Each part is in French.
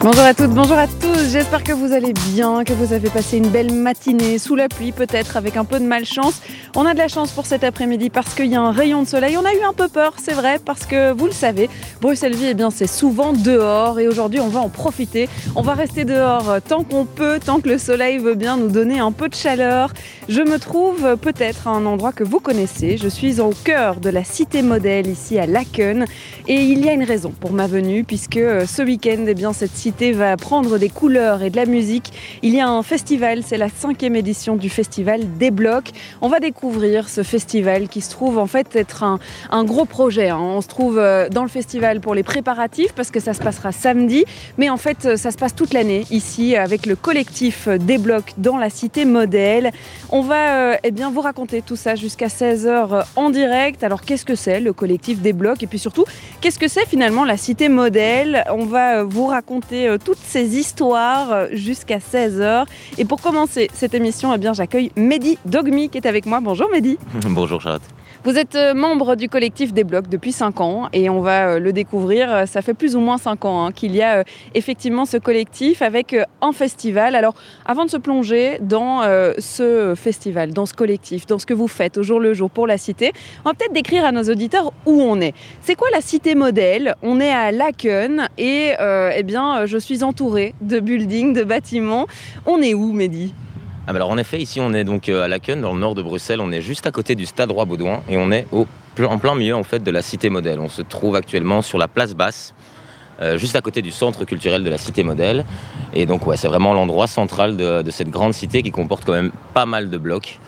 Bonjour à toutes, bonjour à tous, j'espère que vous allez bien, que vous avez passé une belle matinée sous la pluie peut-être avec un peu de malchance. On a de la chance pour cet après-midi parce qu'il y a un rayon de soleil. On a eu un peu peur, c'est vrai, parce que vous le savez, Bruxelles Vie, eh bien c'est souvent dehors et aujourd'hui on va en profiter. On va rester dehors tant qu'on peut, tant que le soleil veut bien nous donner un peu de chaleur. Je me trouve peut-être à un endroit que vous connaissez. Je suis au cœur de la cité modèle ici à Laken et il y a une raison pour ma venue puisque euh, ce week-end, eh bien cette cité va prendre des couleurs et de la musique. Il y a un festival, c'est la cinquième édition du festival Des Blocs. On va découvrir ce festival qui se trouve en fait être un, gros projet. Hein. On se trouve euh, dans le festival pour les préparatifs parce que ça se passera samedi, mais en fait euh, ça se passe toute l'année ici avec le collectif Des Blocs dans la cité modèle. On va euh, eh bien, vous raconter tout ça jusqu'à 16h en direct. Alors qu'est-ce que c'est le collectif Des Blocs? Et puis surtout qu'est-ce que c'est finalement la cité modèle? On va vous raconter euh, toutes ces histoires euh, jusqu'à 16h. Et pour commencer cette émission, eh bien, j'accueille Mehdi Dogmi qui est avec moi. Bonjour Mehdi. Bonjour Charlotte. Vous êtes euh, membre du collectif des blocs depuis 5 ans et on va le découvrir. Ça fait plus ou moins 5 ans hein, qu'il y a effectivement ce collectif avec un festival. Alors avant de se plonger dans ce festival, dans ce collectif, dans ce que vous faites au jour le jour pour la cité, on va peut-être décrire à nos auditeurs où on est. C'est quoi la cité modèle? On est à Laken et eh bien, je suis entourée de buildings, de bâtiments. On est où, Mehdi? Alors en effet, ici on est donc euh, à Laken, dans le nord de Bruxelles, on est juste à côté du Stade Roi-Baudouin et on est en plein milieu en fait de la cité modèle. On se trouve actuellement sur la place basse, euh, juste à côté du centre culturel de la cité modèle. Et donc ouais, c'est vraiment l'endroit central de, cette grande cité qui comporte quand même pas mal de blocs.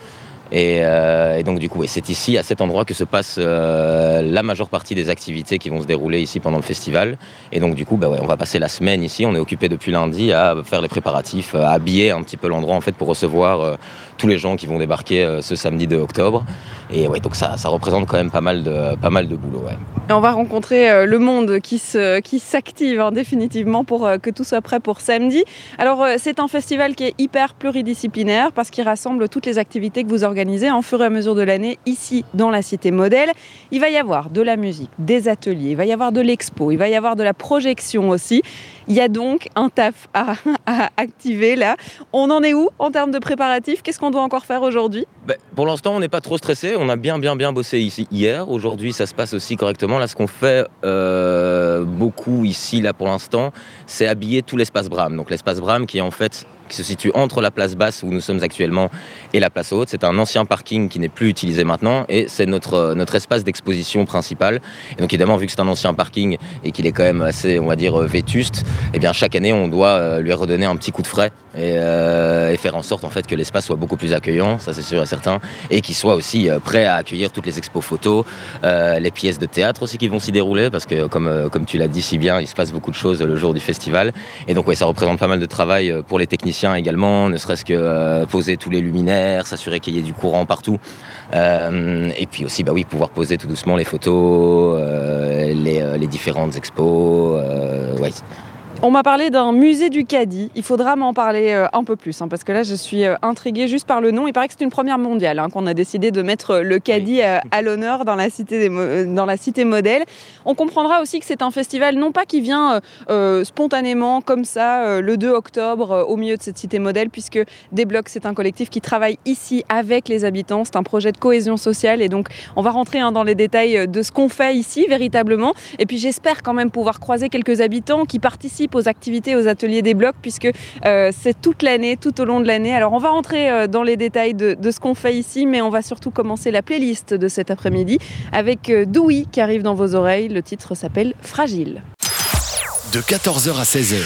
Euh, et, donc du coup, c'est ici, à cet endroit, que se passe euh, la majeure partie des activités qui vont se dérouler ici pendant le festival. Et donc du coup, bah ouais, on va passer la semaine ici. On est occupé depuis lundi à faire les préparatifs, à habiller un petit peu l'endroit en fait pour recevoir euh, tous les gens qui vont débarquer ce samedi de octobre. Et ouais, donc ça, représente quand même pas mal de, boulot. On va rencontrer le monde qui se, qui s'active hein, définitivement pour que tout soit prêt pour samedi. Alors c'est un festival qui est hyper pluridisciplinaire parce qu'il rassemble toutes les activités que vous organisez en fur et à mesure de l'année ici dans la cité modèle. Il va y avoir de la musique, des ateliers, il va y avoir de l'expo, il va y avoir de la projection aussi. Il y a donc un taf à, activer là. On en est où en termes de préparatifs? Qu'est-ce qu'on doit encore faire aujourd'hui? Ben, Pour l'instant, on n'est pas trop stressé. On a bien, bien, bien bossé ici hier. Aujourd'hui, ça se passe aussi correctement. Là, ce qu'on fait euh, beaucoup ici, là, pour l'instant, c'est habiller tout l'espace Bram. Donc, l'espace Bram qui est en fait qui se situe entre la place basse où nous sommes actuellement et la place haute. C'est un ancien parking qui n'est plus utilisé maintenant et c'est notre, euh, espace d'exposition principal. Et donc évidemment, vu que c'est un ancien parking et qu'il est quand même assez, on va dire, euh, vétuste, eh bien chaque année, on doit euh, lui redonner un petit coup de frais et, et faire en sorte en fait que l'espace soit beaucoup plus accueillant, ça c'est sûr et certain, et qu'il soit aussi prêt à accueillir toutes les expos photos, les pièces de théâtre aussi qui vont s'y dérouler parce que comme, comme tu l'as dit si bien, il se passe beaucoup de choses le jour du festival. Et donc ouais, ça représente pas mal de travail pour les techniciens également, ne serait-ce que euh, poser tous les luminaires, s'assurer qu'il y ait du courant partout. Euh, et puis aussi, bah oui, pouvoir poser tout doucement les photos, euh, les, les, différentes expos. On m'a parlé d'un musée du caddie. Il faudra m'en parler euh, un peu plus, hein, parce que là, je suis euh, intriguée juste par le nom. Il paraît que c'est une première mondiale hein, qu'on a décidé de mettre le caddie euh, à, l'honneur dans, la cité dans la cité modèle. On comprendra aussi que c'est un festival, non pas qui vient spontanément comme ça le 2 octobre au milieu de cette cité modèle, puisque Débloc, c'est un collectif qui travaille ici avec les habitants. C'est un projet de cohésion sociale, et donc on va rentrer hein, dans les détails de ce qu'on fait ici véritablement. Et puis j'espère quand même pouvoir croiser quelques habitants qui participent aux activités, aux ateliers des blocs, puisque euh, c'est toute l'année, tout au long de l'année. Alors on va rentrer euh, dans les détails de, ce qu'on fait ici, mais on va surtout commencer la playlist de cet après-midi avec euh, Doui qui arrive dans vos oreilles. Le titre s'appelle Fragile. De 14h à 16h,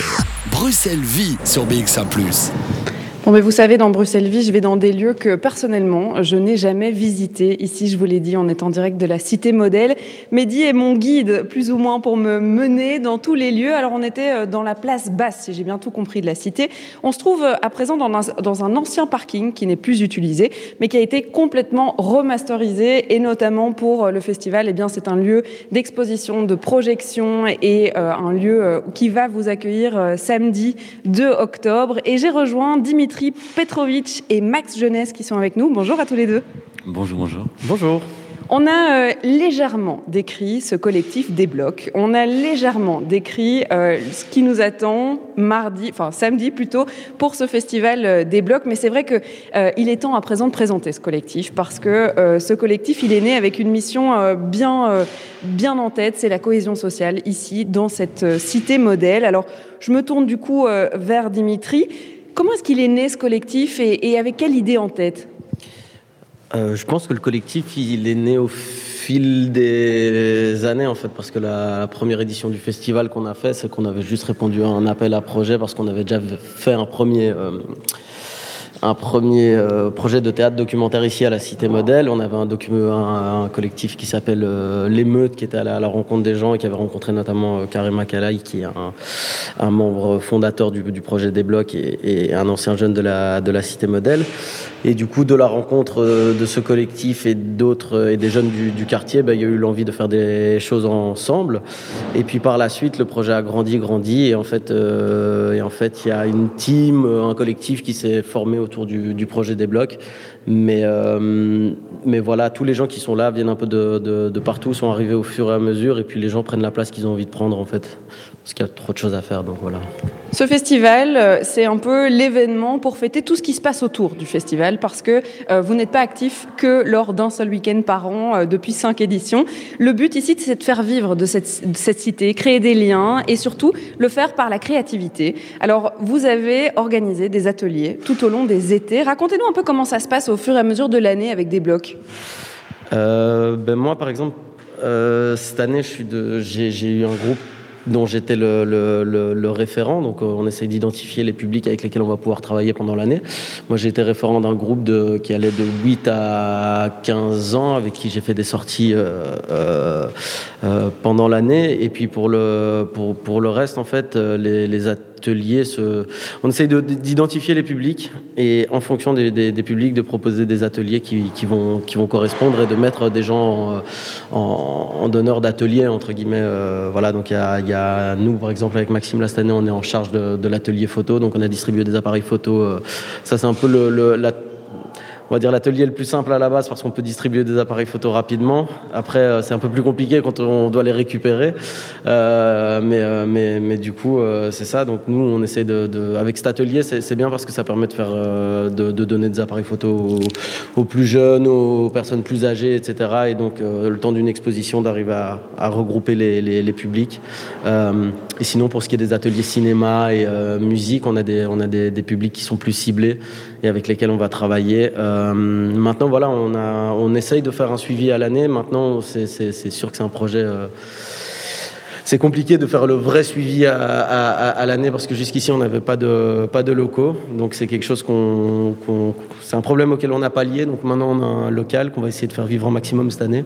Bruxelles vit sur BX1 ⁇ Bon, mais vous savez, dans Bruxelles Vie, je vais dans des lieux que personnellement, je n'ai jamais visités. Ici, je vous l'ai dit, on est en direct de la Cité Modèle. Mehdi est mon guide, plus ou moins, pour me mener dans tous les lieux. Alors, on était euh, dans la place basse, si j'ai bien tout compris, de la Cité. On se trouve euh, à présent dans un, ancien parking qui n'est plus utilisé, mais qui a été complètement remasterisé, et notamment pour euh, le festival. Eh bien, c'est un lieu d'exposition, de projection, et un lieu qui va vous accueillir samedi 2 octobre. Et j'ai rejoint Dimitri Dimitri Petrovic et Max Jeunesse qui sont avec nous. Bonjour à tous les deux. Bonjour, bonjour. Bonjour. On a euh, légèrement décrit ce collectif des blocs. On a légèrement décrit euh, ce qui nous attend mardi, enfin samedi plutôt, pour ce festival euh, des blocs. Mais c'est vrai que euh, il est temps à présent de présenter ce collectif parce que euh, ce collectif, il est né avec une mission euh, bien, bien en tête. C'est la cohésion sociale ici, dans cette cité modèle. Alors, je me tourne du coup vers Dimitri. Comment est-ce qu'il est né ce collectif et, avec quelle idée en tête euh, Je pense que le collectif, il est né au fil des années en fait, parce que la, la première édition du festival qu'on a fait, c'est qu'on avait juste répondu à un appel à projet parce qu'on avait déjà fait un premier. Euh, un premier euh, projet de théâtre documentaire ici à la Cité Modèle. On avait un, collectif qui s'appelle euh, L'émeute, qui était à la, rencontre des gens et qui avait rencontré notamment euh, Karim qui est un, membre fondateur du, projet des blocs et, et, un ancien jeune de la, de la Cité Modèle. Et du coup, de la rencontre euh, de ce collectif et d'autres et des jeunes du, quartier, ben, il y a eu l'envie de faire des choses ensemble. Et puis par la suite, le projet a grandi, grandi, et en fait, euh, et en fait, il y a une team, un collectif qui s'est formé autour du, du, projet des blocs. Mais, euh, mais voilà, tous les gens qui sont là viennent un peu de, de, de, partout, sont arrivés au fur et à mesure, et puis les gens prennent la place qu'ils ont envie de prendre en fait, parce qu'il y a trop de choses à faire. Donc voilà. Ce festival, c'est un peu l'événement pour fêter tout ce qui se passe autour du festival, parce que euh, vous n'êtes pas actif que lors d'un seul week-end par an euh, depuis cinq éditions. Le but ici, c'est de faire vivre de cette, de cette cité, créer des liens et surtout le faire par la créativité. Alors, vous avez organisé des ateliers tout au long des étés. Racontez-nous un peu comment ça se passe au fur et à mesure de l'année avec des blocs. Euh, ben moi, par exemple, euh, cette année, j'ai eu un groupe dont j'étais le, le, le, le, référent. Donc, euh, on essaye d'identifier les publics avec lesquels on va pouvoir travailler pendant l'année. Moi, j'ai été référent d'un groupe de, qui allait de 8 à 15 ans, avec qui j'ai fait des sorties euh, euh, pendant l'année. Et puis, pour le, pour, pour le reste, en fait, les, les on essaye d'identifier les publics et, en fonction des, publics, de proposer des ateliers qui, vont, qui vont correspondre et de mettre des gens en, donneur d'ateliers, entre guillemets. voilà, donc il y a, nous, par exemple, avec Maxime, là, cette année, on est en charge de, l'atelier photo. Donc, on a distribué des appareils photo. Ça, c'est un peu la on va dire l'atelier le plus simple à la base parce qu'on peut distribuer des appareils photo rapidement. Après, c'est un peu plus compliqué quand on doit les récupérer. Euh, mais, mais, mais du coup, c'est ça. Donc nous, on essaie de, de avec cet atelier, c'est bien parce que ça permet de faire, de, de donner des appareils photo aux, aux, plus jeunes, aux personnes plus âgées, etc. Et donc le temps d'une exposition, d'arriver à, à, regrouper les, les, les publics. Euh, et sinon, pour ce qui est des ateliers cinéma et euh, musique, on a des, on a des, des, publics qui sont plus ciblés et avec lesquels on va travailler. Euh, maintenant, voilà, on, a, on essaye de faire un suivi à l'année. Maintenant, c'est sûr que c'est un projet. Euh, c'est compliqué de faire le vrai suivi à, à, à l'année parce que jusqu'ici on n'avait pas de pas de locaux donc c'est quelque chose qu'on qu c'est un problème auquel on n'a pas lié donc maintenant on a un local qu'on va essayer de faire vivre un maximum cette année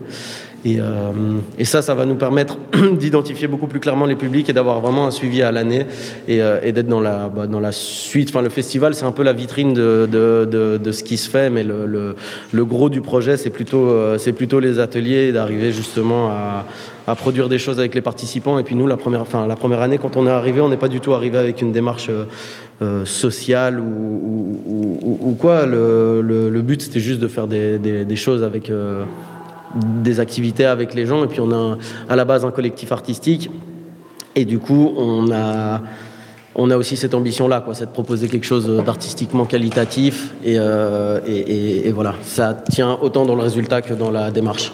et, euh, et, ça, ça va nous permettre d'identifier beaucoup plus clairement les publics et d'avoir vraiment un suivi à l'année et, euh, et d'être dans la, bah, dans la suite. Enfin, le festival, c'est un peu la vitrine de, de, de, ce qui se fait, mais le, le, gros du projet, c'est plutôt, euh, plutôt les ateliers, d'arriver justement à, à, produire des choses avec les participants. Et puis nous, la première, enfin, la première année, quand on est arrivé, on n'est pas du tout arrivé avec une démarche sociale ou, ou, quoi. Le, le but, c'était juste de faire des, des choses avec des activités avec les gens et puis on a à la base un collectif artistique. Et du coup on a on a aussi cette ambition là quoi c'est de proposer quelque chose d'artistiquement qualitatif et, euh, et, voilà. Ça tient autant dans le résultat que dans la démarche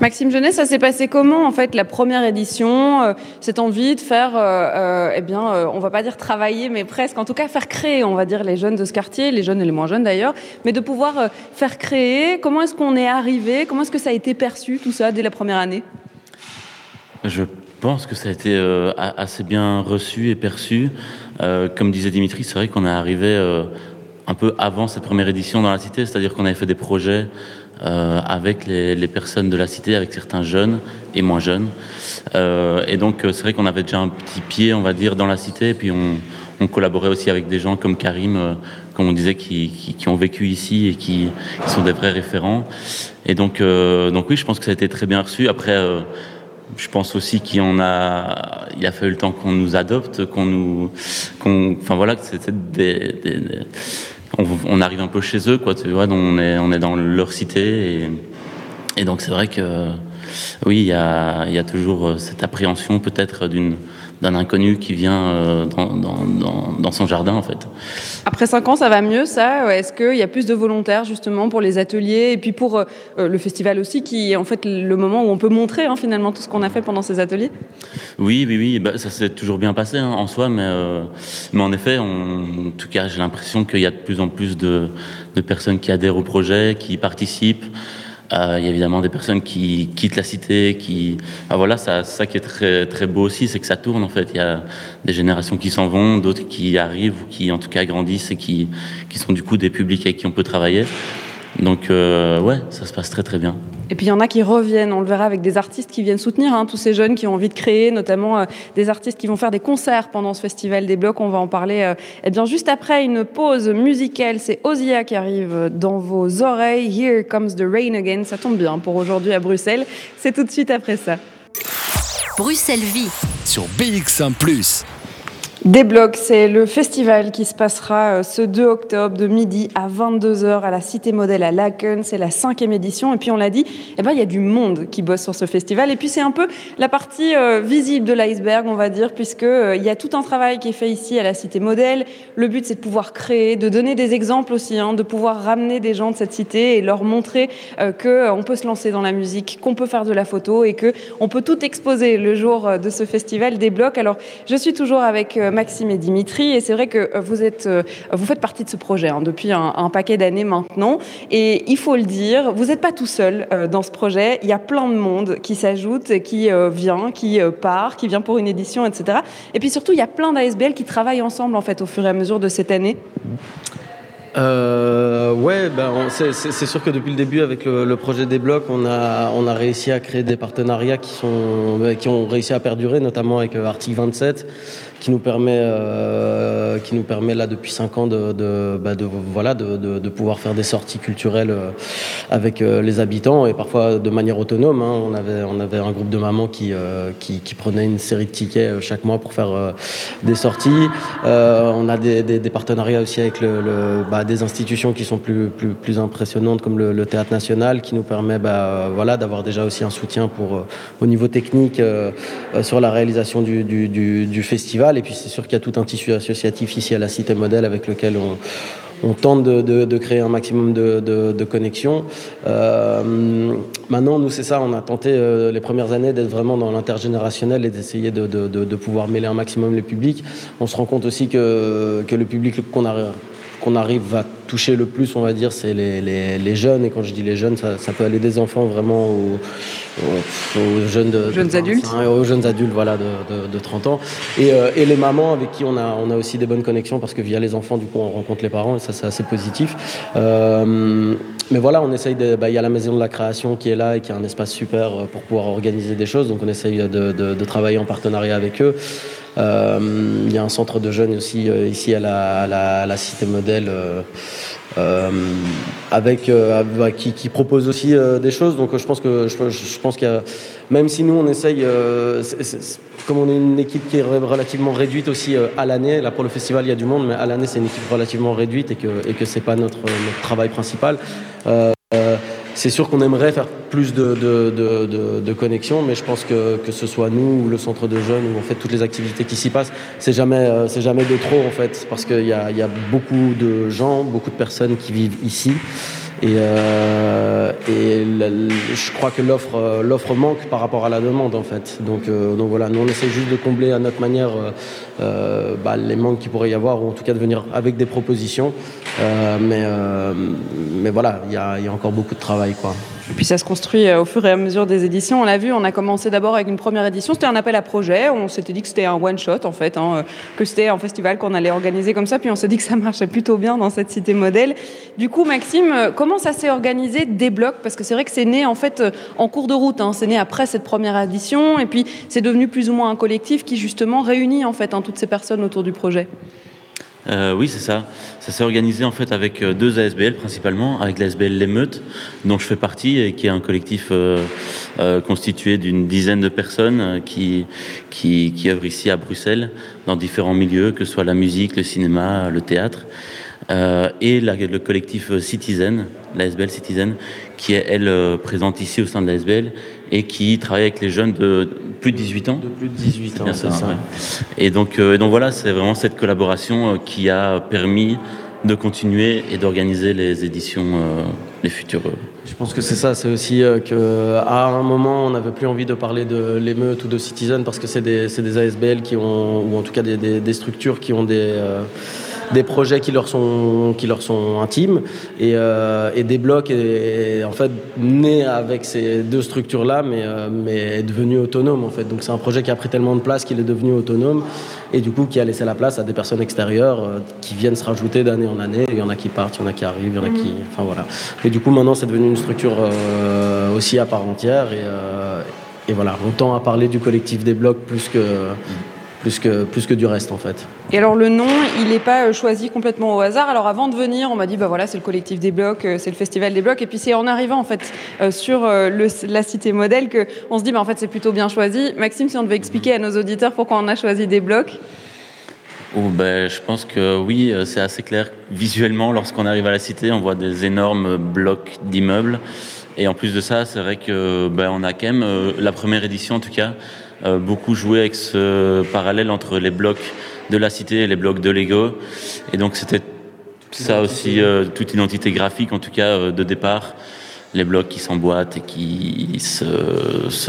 Maxime Genet, ça s'est passé comment en fait la première édition euh, Cette envie de faire, euh, eh bien, euh, on va pas dire travailler, mais presque, en tout cas faire créer, on va dire les jeunes de ce quartier, les jeunes et les moins jeunes d'ailleurs, mais de pouvoir euh, faire créer. Comment est-ce qu'on est arrivé? Comment est-ce que ça a été perçu tout ça dès la première année? Je pense que ça a été euh, assez bien reçu et perçu. Euh, comme disait Dimitri, c'est vrai qu'on est arrivé un peu avant cette première édition dans la cité, c'est-à-dire qu'on avait fait des projets euh, avec les, les, personnes de la cité, avec certains jeunes et moins jeunes. Euh, et donc c'est vrai qu'on avait déjà un petit pied, on va dire, dans la cité, et puis on, on collaborait aussi avec des gens comme Karim, euh, comme on disait, qui, qui, qui, ont vécu ici et qui, qui, sont des vrais référents. Et donc, euh, donc oui, je pense que ça a été très bien reçu. Après, euh, je pense aussi qu'il a, il a fallu le temps qu'on nous adopte, qu'on nous, qu'on, enfin voilà, que c'était des, des, des on, on, arrive un peu chez eux, quoi. Tu vois, on est, on est dans leur cité et, et donc c'est vrai que oui, il y a, y a toujours cette appréhension peut-être d'une d'un inconnu qui vient euh, dans, dans, dans, son jardin en fait. Après cinq ans, ça va mieux ça? Est-ce qu'il y a plus de volontaires justement pour les ateliers et puis pour euh, le festival aussi qui est en fait le moment où on peut montrer hein, finalement tout ce qu'on a fait pendant ces ateliers? Oui, oui, oui, bah, ça s'est toujours bien passé hein, en soi, mais, euh, mais en effet, on, en tout cas, j'ai l'impression qu'il y a de plus en plus de, de personnes qui adhèrent au projet, qui participent. Euh, il y a évidemment des personnes qui quittent la cité, qui, ah, voilà, ça, ça qui est très très beau aussi, c'est que ça tourne en fait. Il y a des générations qui s'en vont, d'autres qui arrivent ou qui en tout cas grandissent et qui qui sont du coup des publics avec qui on peut travailler. Donc euh, ouais, ça se passe très très bien. Et puis il y en a qui reviennent, on le verra avec des artistes qui viennent soutenir hein, tous ces jeunes qui ont envie de créer, notamment euh, des artistes qui vont faire des concerts pendant ce festival des blocs. On va en parler euh, eh bien juste après une pause musicale. C'est Ozia qui arrive dans vos oreilles. Here comes the rain again. Ça tombe bien pour aujourd'hui à Bruxelles. C'est tout de suite après ça. Bruxelles Vie sur BX1 ⁇ Débloc, c'est le festival qui se passera ce 2 octobre de midi à 22h à la Cité Modèle à Laken. C'est la cinquième édition. Et puis on l'a dit, eh ben, il y a du monde qui bosse sur ce festival. Et puis c'est un peu la partie euh, visible de l'iceberg, on va dire, puisque euh, il y a tout un travail qui est fait ici à la Cité Modèle. Le but, c'est de pouvoir créer, de donner des exemples aussi, hein, de pouvoir ramener des gens de cette cité et leur montrer euh, qu'on peut se lancer dans la musique, qu'on peut faire de la photo et que on peut tout exposer le jour de ce festival Débloc. Alors, je suis toujours avec Maxime et Dimitri. Et c'est vrai que vous, êtes, vous faites partie de ce projet hein, depuis un, paquet d'années maintenant. Et il faut le dire, vous n'êtes pas tout seul euh, dans ce projet. Il y a plein de monde qui s'ajoute, qui euh, vient, qui euh, part, qui vient pour une édition, etc. Et puis surtout, il y a plein d'ASBL qui travaillent ensemble en fait au fur et à mesure de cette année. Euh, ouais, ben c'est sûr que depuis le début avec le, projet des blocs, on a on a réussi à créer des partenariats qui sont qui ont réussi à perdurer, notamment avec Article 27 qui nous permet, euh, qui nous permet là depuis cinq ans de, de, bah de voilà, de, de, pouvoir faire des sorties culturelles euh, avec euh, les habitants et parfois de manière autonome. Hein. On, avait, on avait un groupe de mamans qui, euh, qui, qui, prenait une série de tickets chaque mois pour faire des sorties. on a des, des, des, partenariats aussi avec le, le, bah, des institutions qui sont plus, plus, plus impressionnantes comme le, le Théâtre National qui nous permet bah, voilà, d'avoir déjà aussi un soutien pour, au niveau technique sur la réalisation du, du, du, du festival. Et puis c'est sûr qu'il y a tout un tissu associatif ici à la Cité Modèle avec lequel on, tente de, créer un maximum de, connexions. Euh, maintenant, nous, c'est ça, on a tenté euh, les premières années d'être vraiment dans l'intergénérationnel et d'essayer de, de, pouvoir mêler un maximum les publics. On se rend compte aussi que, que le public qu'on a qu'on arrive à toucher le plus, on va dire, c'est les, les, les, jeunes. Et quand je dis les jeunes, ça, ça peut aller des enfants vraiment aux, aux, aux jeunes, de, jeunes de adultes, aux jeunes adultes, voilà, de, de, de 30 ans. Et, euh, et, les mamans avec qui on a, on a aussi des bonnes connexions parce que via les enfants, du coup, on rencontre les parents et ça, c'est assez positif. Euh, mais voilà, on essaye. Bah, il y a la maison de la création qui est là et qui a un espace super pour pouvoir organiser des choses. Donc, on essaye de, de travailler en partenariat avec eux. Euh, il y a un centre de jeunes aussi euh, ici à la, à la, à la cité modèle. Euh, euh, avec euh, qui, qui, propose aussi euh, des choses. Donc je pense que je, je pense qu'il y a, même si nous on essaye, c est, c est, comme on est une équipe qui est relativement réduite aussi à l'année. Là pour le festival il y a du monde, mais à l'année c'est une équipe relativement réduite et que et que c'est pas notre, notre travail principal. C'est sûr qu'on aimerait faire plus de, de, de, de, connexions, mais je pense que, que ce soit nous ou le centre de jeunes ou en fait toutes les activités qui s'y passent, c'est jamais, c'est jamais de trop en fait, parce qu'il y a, y a beaucoup de gens, beaucoup de personnes qui vivent ici. Et, euh, et je crois que l'offre l'offre manque par rapport à la demande en fait. Donc, euh, donc voilà, nous on essaie juste de combler à notre manière euh, bah, les manques qu'il pourrait y avoir ou en tout cas de venir avec des propositions. mais, mais voilà, il y a, y a encore beaucoup de travail quoi. Et puis ça se construit euh, au fur et à mesure des éditions. On l'a vu, on a commencé d'abord avec une première édition, c'était un appel à projet. On s'était dit que c'était un one-shot en fait, hein, que c'était un festival qu'on allait organiser comme ça. Puis on s'est dit que ça marchait plutôt bien dans cette cité modèle. Du coup, Maxime, euh, comment ça s'est organisé des blocs? Parce que c'est vrai que c'est né en fait euh, en cours de route. Hein. C'est né après cette première édition et puis c'est devenu plus ou moins un collectif qui justement réunit en fait hein, toutes ces personnes autour du projet. Euh, oui, c'est ça. Ça s'est organisé en fait avec euh, deux ASBL principalement, avec l'ASBL L'émeute, dont je fais partie, et qui est un collectif euh, constitué d'une dizaine de personnes qui, qui, œuvrent ici à Bruxelles, dans différents milieux, que ce soit la musique, le cinéma, le théâtre. Et le collectif Citizen, l'ASBL Citizen, qui est elle présente ici au sein de l'ASBL et qui travaille avec les jeunes de plus de 18 ans. De plus de 18 ans, c'est ça, ça. ouais. Et donc, euh, donc voilà, c'est vraiment cette collaboration euh, qui a permis de continuer et d'organiser les éditions, euh, les futures. Je pense que c'est ça, c'est aussi euh, que à un moment on n'avait plus envie de parler de l'émeute ou de Citizen parce que c'est des, des ASBL qui ont, ou en tout cas des, des- des structures qui ont des, des projets qui leur sont, qui leur sont intimes et, euh, et des blocs est, en fait né avec ces deux structures-là mais, euh, mais est devenu autonome en fait. Donc c'est un projet qui a pris tellement de place qu'il est devenu autonome et du coup qui a laissé la place à des personnes extérieures euh, qui viennent se rajouter d'année en année. Il y en a qui partent, il y en a qui arrivent, il y en a qui... Enfin voilà. Et du coup maintenant c'est devenu une structure euh, aussi à part entière et, euh, et voilà, on tend à parler du collectif des blocs plus que, plus que, plus que du reste en fait. Et alors le nom, il n'est pas euh, choisi complètement au hasard. Alors avant de venir, on m'a dit bah voilà, c'est le collectif des blocs, euh, c'est le festival des blocs. Et puis c'est en arrivant en fait euh, sur le- la cité modèle que on se dit bah en fait c'est plutôt bien choisi. Maxime, si on devait expliquer à nos auditeurs pourquoi on a choisi des blocs. Oh, ben, je pense que oui, c'est assez clair. Visuellement, lorsqu'on arrive à la cité, on voit des énormes blocs d'immeubles. Et en plus de ça, c'est vrai que ben, on a quand même, euh, la première édition en tout cas, beaucoup joué avec ce parallèle entre les blocs de la cité et les blocs de Lego. Et donc c'était ça aussi, euh, toute identité graphique en tout cas euh, de départ. Les blocs qui s'emboîtent et qui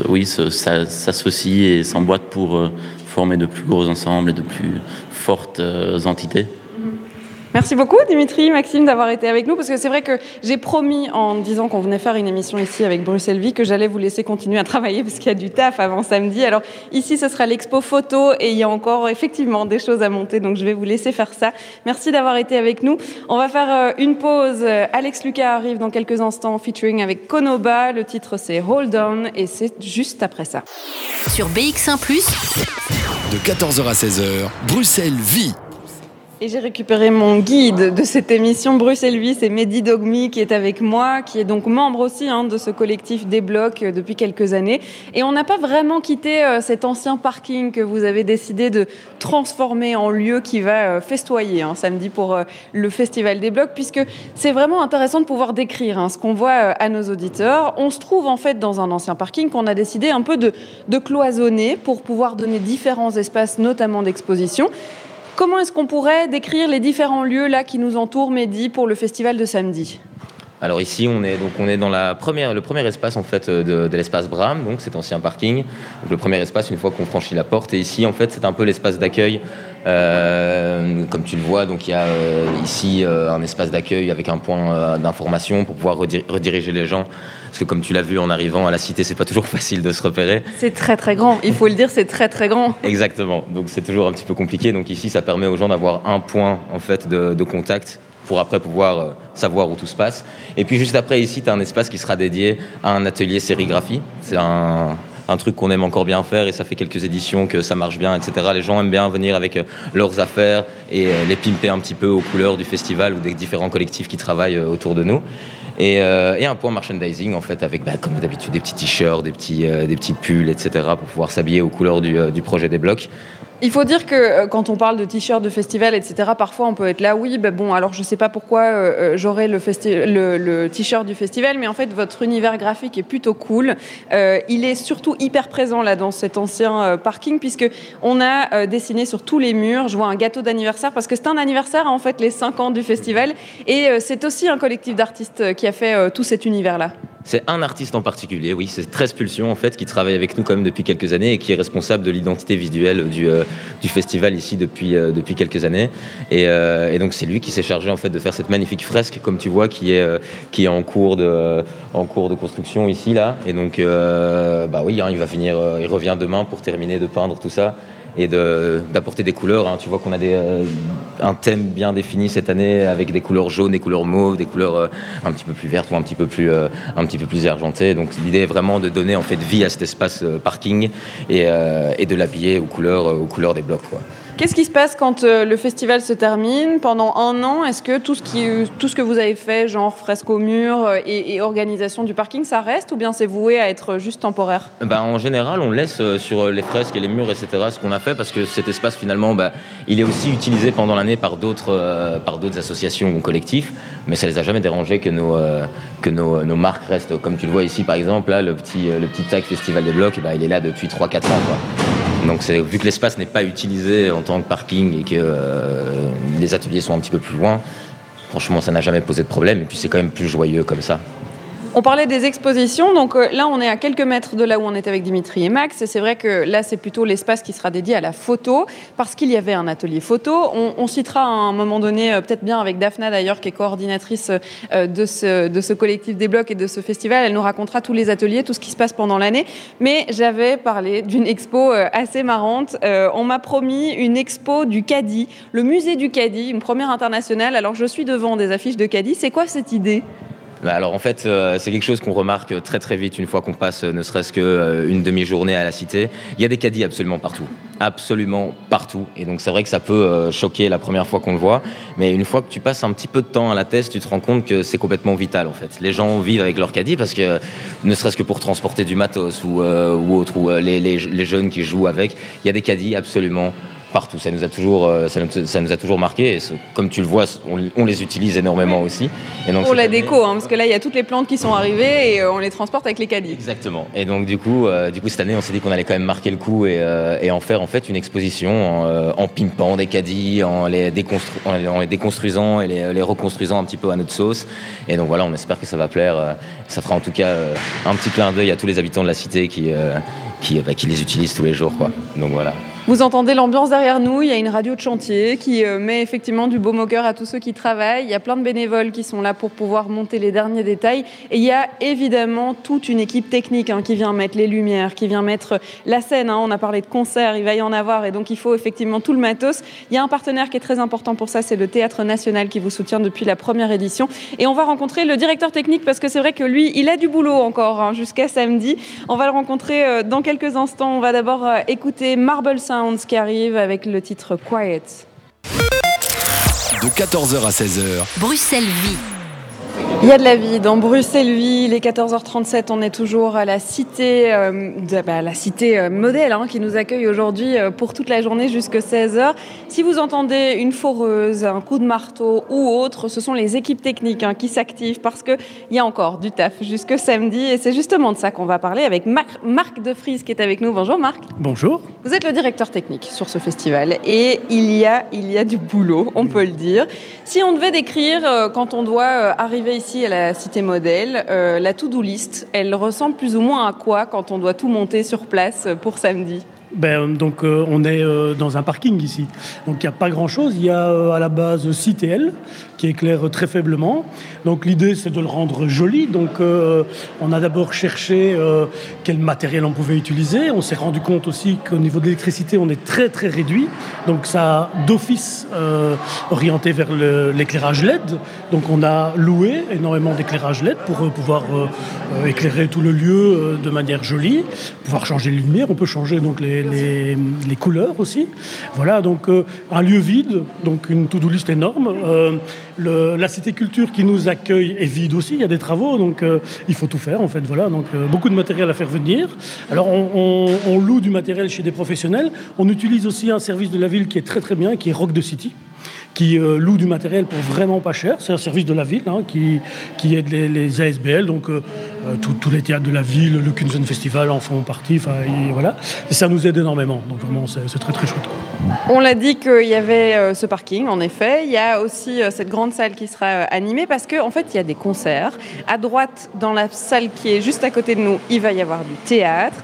oui, s'associent et s'emboîtent pour euh, former de plus gros ensembles et de plus fortes euh, entités. Merci beaucoup Dimitri, Maxime d'avoir été avec nous parce que c'est vrai que j'ai promis en disant qu'on venait faire une émission ici avec Bruxelles Vie que j'allais vous laisser continuer à travailler parce qu'il y a du taf avant samedi. Alors ici ce sera l'expo photo et il y a encore effectivement des choses à monter donc je vais vous laisser faire ça. Merci d'avoir été avec nous. On va faire euh, une pause. Alex Lucas arrive dans quelques instants featuring avec Konoba. Le titre c'est Hold On et c'est juste après ça. Sur BX1 ⁇ De 14h à 16h, Bruxelles vit. Et j'ai récupéré mon guide de cette émission Bruxelles Vie, c'est Mehdi Dogmi qui est avec moi, qui est donc membre aussi hein, de ce collectif des blocs euh, depuis quelques années. Et on n'a pas vraiment quitté euh, cet ancien parking que vous avez décidé de transformer en lieu qui va euh, festoyer hein, samedi pour le Festival des blocs, puisque c'est vraiment intéressant de pouvoir décrire hein, ce qu'on voit à nos auditeurs. On se trouve en fait dans un ancien parking qu'on a décidé un peu de cloisonner pour pouvoir donner différents espaces, notamment d'exposition. Comment est-ce qu'on pourrait décrire les différents lieux là qui nous entourent, Mehdi, pour le festival de samedi? Alors ici, on est donc dans le premier espace en fait de, de l'espace Bram, donc cet ancien parking. Le premier espace une fois qu'on franchit la porte. Et ici, en fait, c'est un peu l'espace d'accueil. Euh, comme tu le vois, donc il y a euh, ici euh, un espace d'accueil avec un point euh, d'information pour pouvoir redir- rediriger les gens. Parce que comme tu l'as vu en arrivant à la cité, c'est pas toujours facile de se repérer. C'est très très grand, il faut le dire, c'est très très grand. Exactement. Donc c'est toujours un petit peu compliqué. Donc ici, ça permet aux gens d'avoir un point en fait de, de contact pour après pouvoir euh, savoir où tout se passe. Et puis juste après ici, tu as un espace qui sera dédié à un atelier sérigraphie. C'est un, un truc qu'on aime encore bien faire et ça fait quelques éditions que ça marche bien, etc. Les gens aiment bien venir avec euh, leurs affaires et euh, les pimper un petit peu aux couleurs du festival ou des différents collectifs qui travaillent autour de nous. Et, euh, et un point merchandising en fait avec bah, comme d'habitude des petits t-shirts, des petits, euh, des petits pulls, etc. pour pouvoir s'habiller aux couleurs du, euh, du projet des blocs. Il faut dire que euh, quand on parle de t-shirts de festival, etc., parfois on peut être là, oui, ben bon, alors je sais pas pourquoi euh, euh, j'aurais le, t-shirt du festival, mais en fait votre univers graphique est plutôt cool. Euh, il est surtout hyper présent là dans cet ancien parking puisque on a dessiné sur tous les murs. Je vois un gâteau d'anniversaire parce que c'est un anniversaire en fait les 5 ans du festival et c'est aussi un collectif d'artistes qui a fait tout cet univers là. C'est un artiste en particulier, oui, c'est 13 Pulsions en fait, qui travaille avec nous quand même depuis quelques années et qui est responsable de l'identité visuelle du, euh, festival ici depuis, euh, depuis quelques années. Et, euh, et donc c'est lui qui s'est chargé en fait de faire cette magnifique fresque, comme tu vois, qui est, qui est en, cours de, en cours de construction ici, là. Et donc, bah oui, hein, il va finir, il revient demain pour terminer de peindre tout ça et d'apporter des couleurs. hein. Tu vois qu'on a des, euh, un thème bien défini cette année avec des couleurs jaunes, des couleurs mauves, des couleurs euh, un petit peu plus vertes ou un petit peu plus, euh, un petit peu plus argentées. Donc l'idée est vraiment de donner en fait vie à cet espace parking et, de l'habiller aux couleurs, aux couleurs des blocs. Qu'est-ce qui se passe quand euh, le festival se termine Pendant un an, est-ce que tout ce, ce que vous avez fait, genre fresque au mur euh, et, organisation du parking, ça reste ou bien c'est voué à être juste temporaire? Bah, en général, on laisse euh, sur les fresques et les murs, etc., ce qu'on a fait parce que cet espace, finalement, bah, il est aussi utilisé pendant l'année par d'autres euh, associations ou collectifs, mais ça les a jamais dérangés que nos, euh, que nos, marques restent. Comme tu le vois ici, par exemple, là, le petit, euh, le petit tag Festival des Blocs, bah, il est là depuis 3-4 ans. Quoi. Donc, vu que l'espace n'est pas utilisé en tant que parking et que euh, les ateliers sont un petit peu plus loin, franchement, ça n'a jamais posé de problème. Et puis, c'est quand même plus joyeux comme ça. On parlait des expositions, donc euh, là on est à quelques mètres de là où on est avec Dimitri et Max, et c'est vrai que là c'est plutôt l'espace qui sera dédié à la photo, parce qu'il y avait un atelier photo. On, citera à un moment donné, euh, peut-être bien avec Daphna d'ailleurs, qui est coordinatrice euh, de, ce, de ce collectif des blocs et de ce festival, elle nous racontera tous les ateliers, tout ce qui se passe pendant l'année. Mais j'avais parlé d'une expo assez marrante. On m'a promis une expo du Caddy, le musée du Caddy, une première internationale. Alors je suis devant des affiches de Caddy, c'est quoi cette idée? Bah, Alors en fait, euh, c'est quelque chose qu'on remarque très très vite une fois qu'on passe euh, ne serait-ce que euh, demi-journée à la cité. Il y a des caddies absolument partout, absolument partout. Et donc c'est vrai que ça peut choquer la première fois qu'on le voit, mais une fois que tu passes un petit peu de temps à la test, tu te rends compte que c'est complètement vital en fait. Les gens vivent avec leur caddie parce que ne serait-ce que pour transporter du matos ou, ou autre, ou les, les- les jeunes qui jouent avec, il y a des caddies absolument partout. Ça nous a toujours, euh, ça nous, ça nous a toujours marqué. Et comme tu le vois, on, on les utilise énormément aussi. Et donc, Pour la année- déco, hein, parce que là, il y a toutes les plantes qui sont arrivées et euh, on les transporte avec les caddies. Exactement. Et donc du coup, euh, du coup cette année, on s'est dit qu'on allait quand même marquer le coup et, euh, et en faire en fait une exposition en, euh, en pimpant des caddies, en les, déconstru- en les- en les déconstruisant et les, les reconstruisant un petit peu à notre sauce. Et donc voilà, on espère que ça va plaire. euh, Ça fera en tout cas euh, un petit clin d'œil à tous les habitants de la cité qui euh, qui, bah, qui les utilisent tous les jours, quoi. Donc voilà. Vous entendez l'ambiance derrière nous, il y a une radio de chantier qui euh, met effectivement du baume au cœur à tous ceux qui travaillent. Il y a plein de bénévoles qui sont là pour pouvoir monter les derniers détails. Et il y a évidemment toute une équipe technique hein, qui vient mettre les lumières, qui vient mettre la scène. hein. On a parlé de concert, il va y en avoir et donc il faut effectivement tout le matos. Il y a un partenaire qui est très important pour ça, c'est le Théâtre National qui vous soutient depuis la première édition. Et on va rencontrer le directeur technique parce que c'est vrai que lui, il a du boulot encore hein, jusqu'à samedi. On va le rencontrer euh, dans quelques instants. On va d'abord euh, écouter Marble Sounds qui arrive avec le titre Quiet. De 14h à 16h, Bruxelles vit. Il y a de la vie dans Bruxelles-Ville, il est 14h37, on est toujours à la cité, euh, de- bah, la cité euh, modèle hein, qui nous accueille aujourd'hui euh, pour toute la journée jusqu'à 16h. Si vous entendez une foreuse, un coup de marteau ou autre, ce sont les équipes techniques hein, qui s'activent parce qu'il y a encore du taf jusque samedi et c'est justement de ça qu'on va parler avec Mar- Marc De Vries qui est avec nous. Bonjour Marc. Bonjour. Vous êtes le directeur technique sur ce festival et il y a, il y a du boulot, on peut le dire. Si on devait décrire, quand on doit euh, arriver ici à la cité modèle, euh, la to-do list, elle ressemble plus ou moins à quoi quand on doit tout monter sur place pour samedi? Ben, donc euh, on est euh, dans un parking ici. Donc il n'y a pas grand-chose. Il y a à la base 6 TL qui éclaire très faiblement. Donc l'idée c'est de le rendre joli. Donc euh, on a d'abord cherché euh, quel matériel on pouvait utiliser. On s'est rendu compte aussi qu'au niveau de l'électricité on est très très réduit. Donc ça d'office euh, orienté vers l'éclairage LED. Donc on a loué énormément d'éclairage LED pour euh, pouvoir euh, euh, éclairer tout le lieu de manière jolie, pouvoir changer les lumières. On peut changer donc les, les- les couleurs aussi. Voilà donc un lieu vide, donc une to-do list énorme. La cité culture qui nous accueille est vide aussi. Il y a des travaux, donc euh, il faut tout faire en fait. Voilà donc euh, beaucoup de matériel à faire venir. Alors on, loue du matériel chez des professionnels. On utilise aussi un service de la ville qui est très très bien, qui est Rock the City qui euh, louent du matériel pour vraiment pas cher. C'est un service de la ville hein, qui, qui aide les, ASBL, donc tous les théâtres de la ville, le Kunzen Festival en font partie, et voilà. Et ça nous aide énormément, donc vraiment c'est très très chouette. On l'a dit qu'il y avait ce parking, en effet. Il y a aussi cette grande salle qui sera animée parce qu'en en fait il y a des concerts. À droite, dans la salle qui est juste à côté de nous, il va y avoir du théâtre.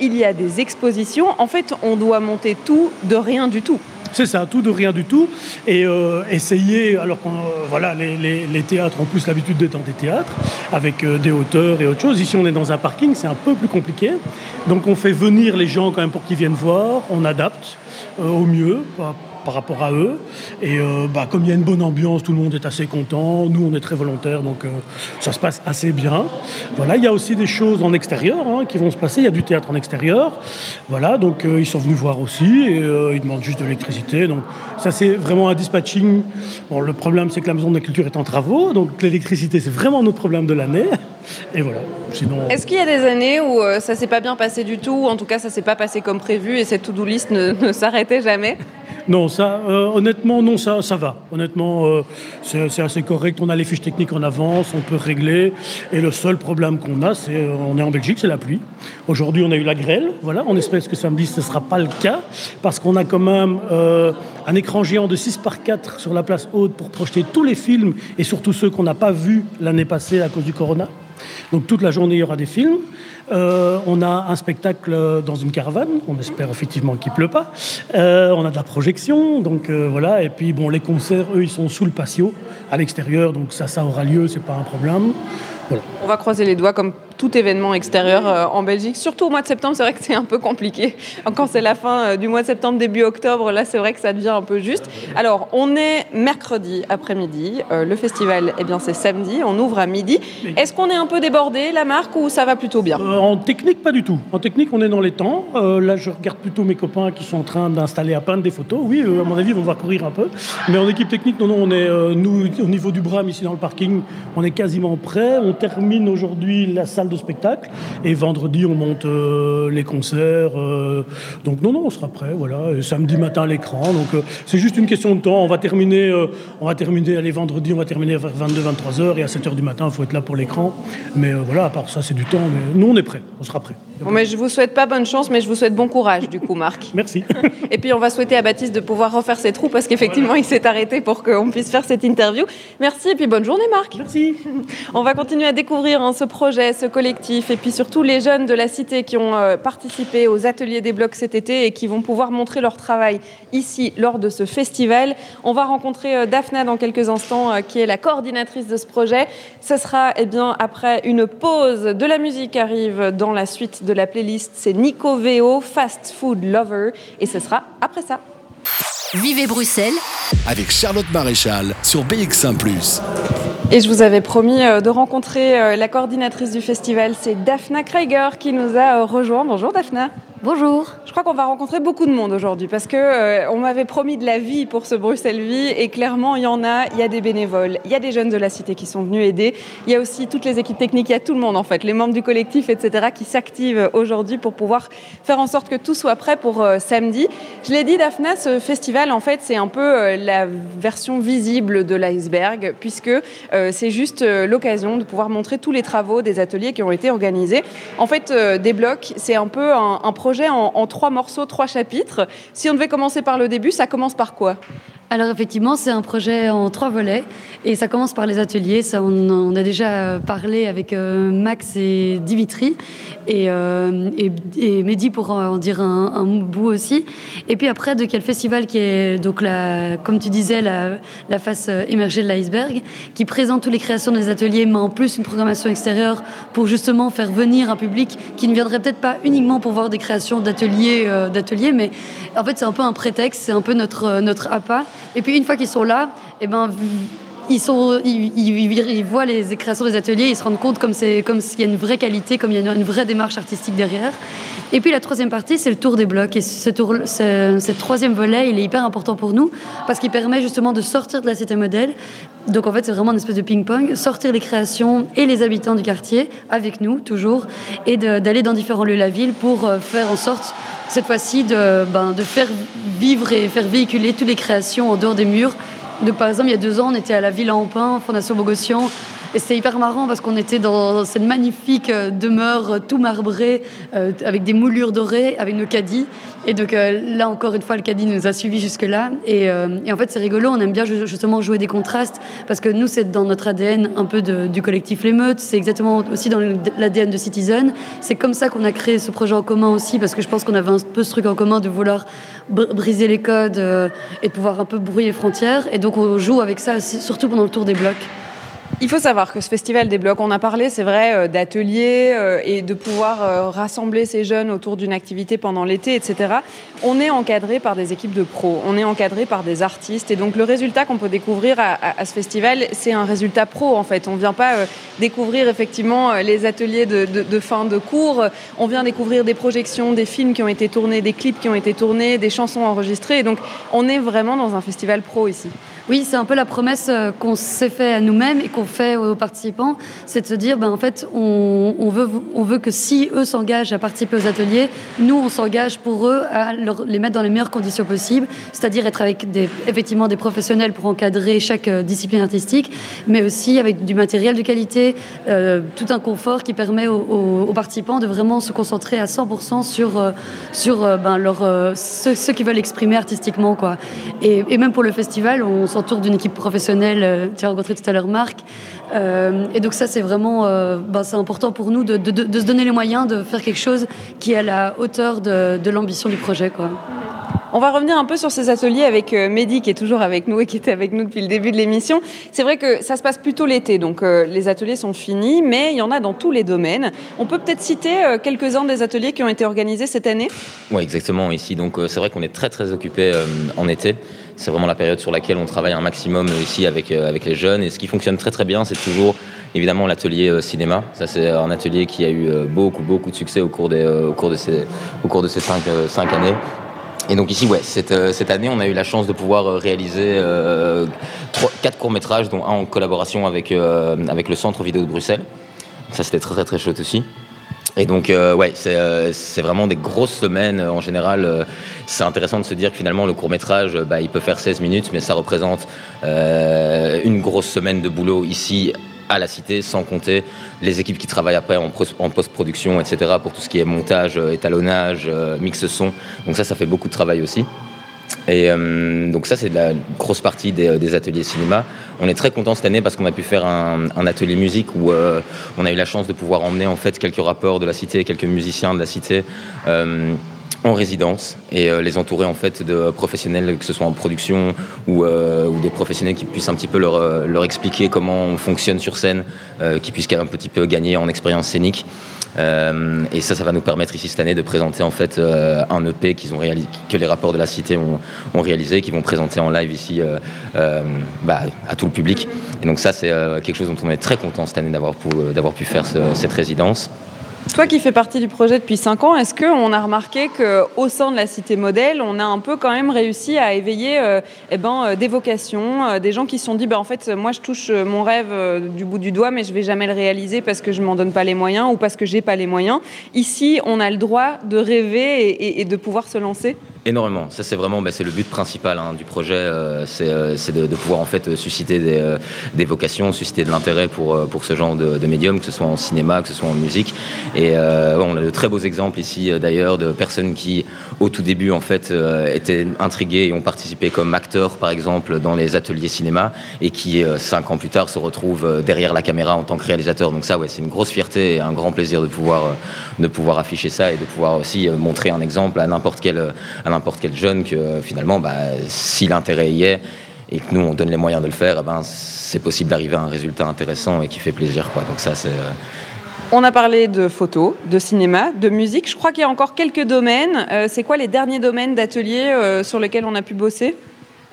il y a des expositions. En fait, on doit monter tout de rien du tout. C'est ça, tout de rien du tout. Et euh, essayer, alors euh, voilà, les, théâtres ont plus l'habitude d'être dans des théâtres, avec euh, des hauteurs et autre chose. Ici, on est dans un parking, c'est un peu plus compliqué. Donc, on fait venir les gens quand même pour qu'ils viennent voir, on adapte au mieux, par rapport à eux. Et euh, bah, comme il y a une bonne ambiance, tout le monde est assez content. Nous, on est très volontaires, donc euh, ça se passe assez bien. Voilà, il y a aussi des choses en extérieur hein, qui vont se passer. Il y a du théâtre en extérieur. Voilà, donc euh, ils sont venus voir aussi et ils demandent juste de l'électricité. Donc ça, c'est vraiment un dispatching. Bon, le problème, c'est que la maison de la culture est en travaux, donc l'électricité, c'est vraiment notre problème de l'année. Est-ce qu'il y a des années où ça s'est pas bien passé du tout, ou en tout cas ça s'est pas passé comme prévu et cette to-do list ne s'arrêtait jamais? Non, ça, euh, honnêtement, non, ça, ça va. Honnêtement, euh, c'est assez correct. On a les fiches techniques en avance, on peut régler. Et le seul problème qu'on a, c'est euh, on est en Belgique, c'est la pluie. Aujourd'hui, on a eu la grêle. Voilà, on espère que samedi, ce ne sera pas le cas, parce qu'on a quand même un écran géant de 6 par 4 sur la place haute pour projeter tous les films et surtout ceux qu'on n'a pas vus l'année passée à cause du corona. Donc toute la journée, il y aura des films. Euh, on a un spectacle dans une caravane. On espère effectivement qu'il pleut pas. Euh, on a de la projection, donc euh, voilà. Et puis bon, les concerts, eux, ils sont sous le patio, à l'extérieur, donc ça, ça aura lieu, c'est pas un problème. On va croiser les doigts comme tout événement extérieur euh, en Belgique. Surtout au mois de septembre, c'est vrai que c'est un peu compliqué. Quand c'est la fin euh, du mois de septembre, début octobre, là, c'est vrai que ça devient un peu juste. Alors, on est mercredi après-midi. Euh, le festival, eh bien, c'est samedi. On ouvre à midi. Est-ce qu'on est un peu débordé, la marque, ou ça va plutôt bien? En technique, pas du tout. En technique, on est dans les temps. là, je regarde plutôt mes copains qui sont en train d'installer à peine des photos. Oui, à mon avis, on va courir un peu. Mais en équipe technique, non, non, on est, nous, au niveau du Bram, ici dans le parking, on est quasiment prêt. On termine aujourd'hui la salle de spectacle. Et vendredi, on monte euh, les concerts. Euh, donc non, non, on sera prêt. Voilà. Et samedi matin, l'écran. Donc euh, c'est juste une question de temps. On va terminer, on va terminer, allez, vendredi, on va terminer vers 22-23 heures. Et à 7 heures du matin, il faut être là pour l'écran. Mais voilà, à part ça, c'est du temps. Mais nous, on est prêt. On sera prêt. Bon, mais je vous souhaite pas bonne chance, mais je vous souhaite bon courage, du coup, Marc. Merci. Et puis, on va souhaiter à Baptiste de pouvoir refaire ses trous parce qu'effectivement, il s'est arrêté pour qu'on puisse faire cette interview. Merci et puis bonne journée, Marc. Merci. On va continuer à découvrir hein, ce projet, ce collectif et puis surtout les jeunes de la cité qui ont euh, participé aux ateliers des blocs cet été et qui vont pouvoir montrer leur travail ici lors de ce festival. On va rencontrer euh, Daphna dans quelques instants, euh, qui est la coordinatrice de ce projet. Ce sera eh bien, après une pause. De la musique arrive dans la suite de la playlist. C'est Nico Veo, Fast Food Lover. Et ce sera après ça. Vivez Bruxelles avec Charlotte Maréchal sur BX1 ⁇ et je vous avais promis euh, de rencontrer euh, la coordinatrice du festival, c'est Daphna Krieger qui nous a euh, rejoint. Bonjour Daphna. Bonjour. Je crois qu'on va rencontrer beaucoup de monde aujourd'hui parce que euh, on m'avait promis de la vie pour ce Bruxelles Vie et clairement il y en a. Il y a des bénévoles, il y a des jeunes de la cité qui sont venus aider. Il y a aussi toutes les équipes techniques, il y a tout le monde en fait, les membres du collectif, etc. qui s'activent aujourd'hui pour pouvoir faire en sorte que tout soit prêt pour euh, samedi. Je l'ai dit, Daphna, ce festival en fait c'est un peu euh, la version visible de l'iceberg puisque c'est juste l'occasion de pouvoir montrer tous les travaux des ateliers qui ont été organisés. En fait, des blocs, c'est un peu un, un projet en, trois morceaux, trois chapitres. Si on devait commencer par le début, ça commence par quoi? Alors effectivement, c'est un projet en trois volets et ça commence par les ateliers. Ça, on, a déjà parlé avec euh, Max et Dimitri et, euh, et, Mehdi pour en dire un, bout aussi. Et puis après, de quel festival qui est donc la, comme tu disais, la, la face émergée de l'iceberg, qui présente toutes les créations des ateliers, mais en plus une programmation extérieure pour justement faire venir un public qui ne viendrait peut-être pas uniquement pour voir des créations d'ateliers, euh, d'ateliers, mais en fait c'est un peu un prétexte, c'est un peu notre notre appât. Et puis une fois qu'ils sont là, eh ben ils, voient les créations des ateliers, ils se rendent compte comme c'est y a une vraie qualité, comme il y a une, vraie démarche artistique derrière. Et puis la troisième partie, c'est le tour des blocs. Et ce, ce, troisième volet, il est hyper important pour nous parce qu'il permet justement de sortir de la cité modèle. Donc en fait, c'est vraiment une espèce de ping-pong, sortir les créations et les habitants du quartier avec nous toujours, et d'aller dans différents lieux de la ville pour euh, faire en sorte cette fois-ci ben, de faire vivre et faire véhiculer toutes les créations en dehors des murs Donc, par exemple, il y a deux ans, on était à la Villa en Pin, Fondation Bogossian, et c'était hyper marrant parce qu'on était dans cette magnifique euh, demeure euh, tout marbrée, euh, avec des moulures dorées, avec nos caddies. Et donc là, encore une fois, le caddie nous a suivis jusque-là. Et, en fait, c'est rigolo, on aime bien justement jouer des contrastes parce que nous, c'est dans notre ADN un peu du collectif L'émeute, c'est exactement aussi dans l'ADN de Citizen. C'est comme ça qu'on a créé ce projet en commun aussi parce que je pense qu'on avait un peu ce truc en commun de vouloir briser les codes et de pouvoir un peu brouiller les frontières. Et donc, on joue avec ça, surtout pendant le tour des blocs. Il faut savoir que ce festival des blocs, on a parlé, c'est vrai, euh, d'ateliers euh, et de pouvoir euh, rassembler ces jeunes autour d'une activité pendant l'été, etc. On est encadré par des équipes de pros, on est encadré par des artistes, et donc le résultat qu'on peut découvrir à, ce festival, c'est un résultat pro en fait. On ne vient pas découvrir effectivement les ateliers de, de, fin de cours, on vient découvrir des projections, des films qui ont été tournés, des clips qui ont été tournés, des chansons enregistrées, et donc on est vraiment dans un festival pro ici. Oui, c'est un peu la promesse euh, qu'on s'est fait à nous-mêmes et qu'on fait aux participants, c'est de se dire, ben, en fait, on, veut, que si eux s'engagent à participer aux ateliers, nous, on s'engage pour eux à les mettre dans les meilleures conditions possibles, c'est-à-dire être avec des, effectivement des professionnels pour encadrer chaque euh, discipline artistique, mais aussi avec du matériel de qualité, euh, tout un confort qui permet aux, participants de vraiment se concentrer à 100% sur, sur ben, qui veulent exprimer artistiquement. Quoi. Et, même pour le festival, on autour d'une équipe professionnelle. Euh, tu as rencontré tout à l'heure Marc. Euh, et donc ça, c'est vraiment euh, bah, c'est important pour nous de, se donner les moyens de faire quelque chose qui est à la hauteur de, l'ambition du projet. Quoi. On va revenir un peu sur ces ateliers avec Mehdi qui est toujours avec nous et qui était avec nous depuis le début de l'émission. C'est vrai que ça se passe plutôt l'été, donc les ateliers sont finis, mais il y en a dans tous les domaines. On peut peut-être citer quelques-uns des ateliers qui ont été organisés cette année? Oui, exactement, ici. Donc c'est vrai qu'on est très très occupé en été c'est vraiment la période sur laquelle on travaille un maximum ici avec, euh, avec les jeunes. Et ce qui fonctionne très très bien, c'est toujours évidemment l'atelier euh, cinéma. Ça, c'est un atelier qui a eu euh, beaucoup beaucoup de succès au cours, des, de ces, cinq, cinq années. Et donc ici, ouais, cette, cette, année, on a eu la chance de pouvoir réaliser quatre courts-métrages, dont un en collaboration avec, avec le Centre Vidéo de Bruxelles. Ça, c'était très très très chouette aussi. Et donc, euh, ouais, euh, c'est vraiment des grosses semaines en général. Euh, c'est intéressant de se dire que finalement, le court métrage, bah, il peut faire 16 minutes, mais ça représente une grosse semaine de boulot ici à la cité, sans compter les équipes qui travaillent après en, post-production, etc., pour tout ce qui est montage, étalonnage, mix son. Donc ça, ça fait beaucoup de travail aussi. Et euh, donc ça, c'est la grosse partie des, ateliers cinéma. On est très content cette année parce qu'on a pu faire un, atelier musique où euh, on a eu la chance de pouvoir emmener en fait quelques rappeurs de la cité, quelques musiciens de la cité. Euh, en résidence et les entourer en fait de professionnels que ce soit en production ou, ou des professionnels qui puissent un petit peu leur, leur expliquer comment on fonctionne sur scène, qui puissent un petit peu gagner en expérience scénique. Euh, et ça, ça va nous permettre ici cette année de présenter en fait euh, un EP que les rapports de la cité ont, réalisé, qu'ils vont présenter en live ici euh, bah, à tout le public. Et donc ça, c'est quelque chose dont on est très content cette année d'avoir pu faire cette résidence. Toi qui fais partie du projet depuis 5 ans, est-ce qu'on a remarqué qu'au sein de la cité modèle, on a un peu quand même réussi à éveiller euh, eh ben, euh, des vocations, euh, des gens qui se sont dit bah, en fait, moi je touche mon rêve du bout du doigt, mais je vais jamais le réaliser parce que je m'en donne pas les moyens ou parce que j'ai pas les moyens. Ici, on a le droit de rêver et de pouvoir se lancer? Énormément. Ça, c'est vraiment bah, c'est le but principal hein, du projet. Euh, euh, c'est de, pouvoir en fait susciter des, euh, des vocations, susciter de l'intérêt pour, pour ce genre de, de, médium, que ce soit en cinéma, que ce soit en musique. Et on a de très beaux exemples ici d'ailleurs de personnes qui, au tout début, en fait, étaient intriguées et ont participé comme acteurs, par exemple, dans les ateliers cinéma, et qui, cinq ans plus tard, se retrouvent derrière la caméra en tant que réalisateur. Donc ça, ouais, c'est une grosse fierté et un grand plaisir de pouvoir, de pouvoir afficher ça et de pouvoir aussi montrer un exemple à n'importe quel n'importe quel jeune que finalement, bah, si l'intérêt y est et que nous on donne les moyens de le faire, eh ben, c'est possible d'arriver à un résultat intéressant et qui fait plaisir. Quoi. Donc ça, c'est euh, on a parlé de photos, de cinéma, de musique. Je crois qu'il y a encore quelques domaines. Euh, c'est quoi les derniers domaines d'ateliers euh, sur lesquels on a pu bosser?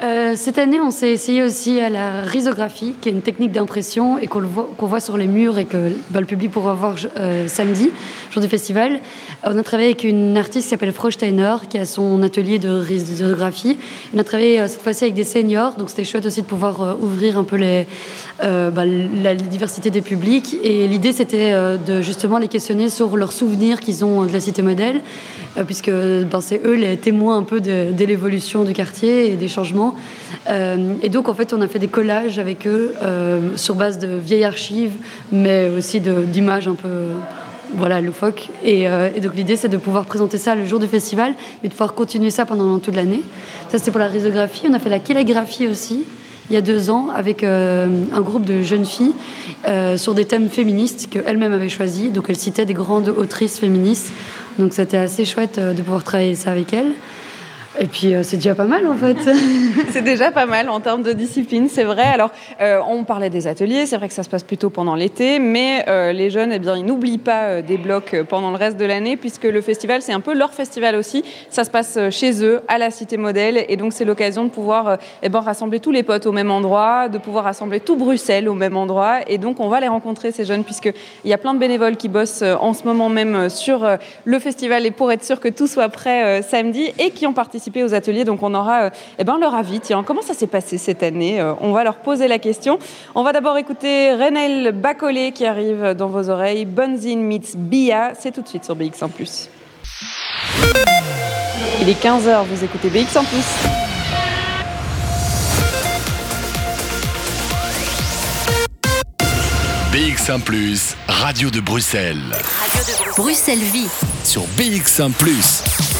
Euh, cette année, on s'est essayé aussi à la risographie, qui est une technique d'impression et qu'on voit, sur les murs et que bah, le public pourra voir euh, samedi, jour du festival. On a travaillé avec une artiste qui s'appelle Frosteiner, qui a son atelier de risographie. On a travaillé euh, cette fois-ci avec des seniors, donc c'était chouette aussi de pouvoir ouvrir un peu les, bah, la diversité des publics. Et l'idée, c'était de justement les questionner sur leurs souvenirs qu'ils ont de la cité modèle, puisque ben, c'est eux les témoins un peu de l'évolution du quartier et des changements. et donc, en fait, on a fait des collages avec eux sur base de vieilles archives, mais aussi d'images un peu voilà, loufoque. Et, euh, donc l'idée, c'est de pouvoir présenter ça le jour du festival, mais de pouvoir continuer ça pendant toute l'année. Ça, c'était pour la risographie. On a fait la calligraphie aussi, il y a deux ans, avec euh, un groupe de jeunes filles euh, sur des thèmes féministes qu'elles-mêmes avaient choisis. Donc elles citaient des grandes autrices féministes. Donc c'était assez chouette de pouvoir travailler ça avec elles. Et puis euh, c'est déjà pas mal en fait. c'est déjà pas mal en termes de discipline, c'est vrai. Alors euh, on parlait des ateliers, c'est vrai que ça se passe plutôt pendant l'été, mais euh, les jeunes, eh bien, ils n'oublient pas des blocs pendant le reste de l'année, puisque le festival, c'est un peu leur festival aussi. Ça se passe chez eux, à la Cité Modèle, et donc c'est l'occasion de pouvoir eh ben, rassembler tous les potes au même endroit, de pouvoir rassembler tout Bruxelles au même endroit, et donc on va les rencontrer ces jeunes, puisqu'il y a plein de bénévoles qui bossent en ce moment même sur le festival et pour être sûr que tout soit prêt samedi et qui ont participé aux ateliers. Donc on aura euh, eh ben, leur avis. Tiens, comment ça s'est passé cette année euh, On va leur poser la question. On va d'abord écouter Renel Bacolé qui arrive dans vos oreilles. Bunzin meets Bia. C'est tout de suite sur BX1 +. Il est 15h, vous écoutez BX1 +. BX1 ⁇ Radio de Bruxelles. Radio de Bruxelles Vie. Sur BX1 ⁇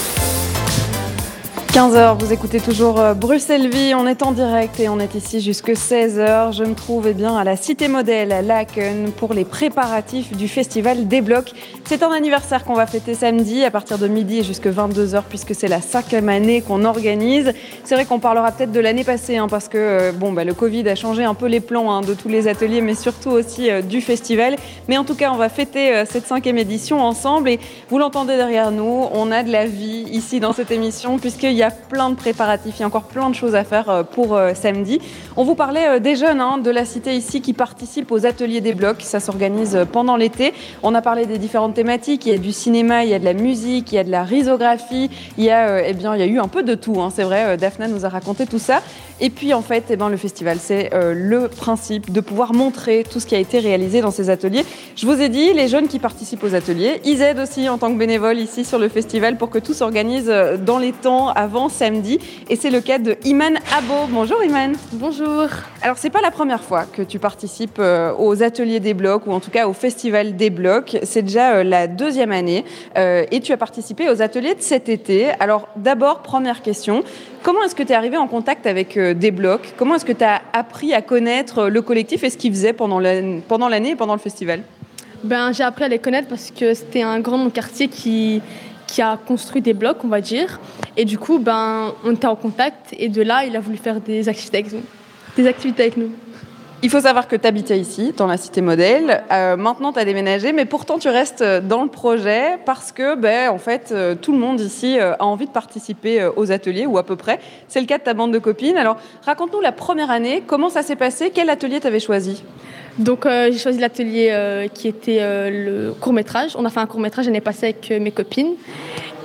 15h, vous écoutez toujours euh, Bruxelles Vie, on est en direct et on est ici jusque 16h. Je me trouve eh bien, à la Cité Modèle à Laken pour les préparatifs du festival des blocs. C'est un anniversaire qu'on va fêter samedi à partir de midi et jusque 22h puisque c'est la cinquième année qu'on organise. C'est vrai qu'on parlera peut-être de l'année passée hein, parce que euh, bon, bah, le Covid a changé un peu les plans hein, de tous les ateliers mais surtout aussi euh, du festival. Mais en tout cas, on va fêter cette cinquième édition ensemble et vous l'entendez derrière nous, on a de la vie ici dans cette émission puisqu'il y a plein de préparatifs, il y a encore plein de choses à faire euh, pour euh, samedi. On vous parlait euh, des jeunes hein, de la cité ici qui participent aux ateliers des blocs. Ça s'organise pendant l'été. On a parlé des différentes thématiques. Il y a du cinéma, il y a de la musique, il y a de la risographie. Il y a, eh bien, il y a eu un peu de tout. Hein. C'est vrai, Daphna nous a raconté tout ça. Et puis en fait, eh ben, le festival, c'est le principe de pouvoir montrer tout ce qui a été réalisé dans ces ateliers. Je vous ai dit, les jeunes qui participent aux ateliers, ils aident aussi en tant que bénévoles ici sur le festival pour que tout s'organise dans les temps avant samedi. Et c'est le cas de Iman Abo. Bonjour Iman. Bonjour. Alors c'est pas la première fois que tu participes euh, aux ateliers des blocs ou en tout cas au festival des blocs. C'est déjà euh, la deuxième année euh, et tu as participé aux ateliers de cet été. Alors d'abord, première question. Comment est-ce que tu es arrivé en contact avec des blocs Comment est-ce que tu as appris à connaître le collectif et ce qu'ils faisaient pendant l'année et pendant le festival? Ben, J'ai appris à les connaître parce que c'était un grand quartier qui, qui a construit des blocs, on va dire. Et du coup, ben, on était en contact et de là, il a voulu faire des activités avec nous. Des activités avec nous. Il faut savoir que tu habitais ici, dans la cité modèle. Euh, maintenant, tu as déménagé, mais pourtant, tu restes dans le projet parce que, ben, en fait, euh, tout le monde ici euh, a envie de participer aux ateliers, ou à peu près. C'est le cas de ta bande de copines. Alors, raconte-nous la première année, comment ça s'est passé Quel atelier tu avais choisi? Donc j'ai choisi l'atelier qui était le court métrage. On a fait un court métrage l'année passée avec mes copines.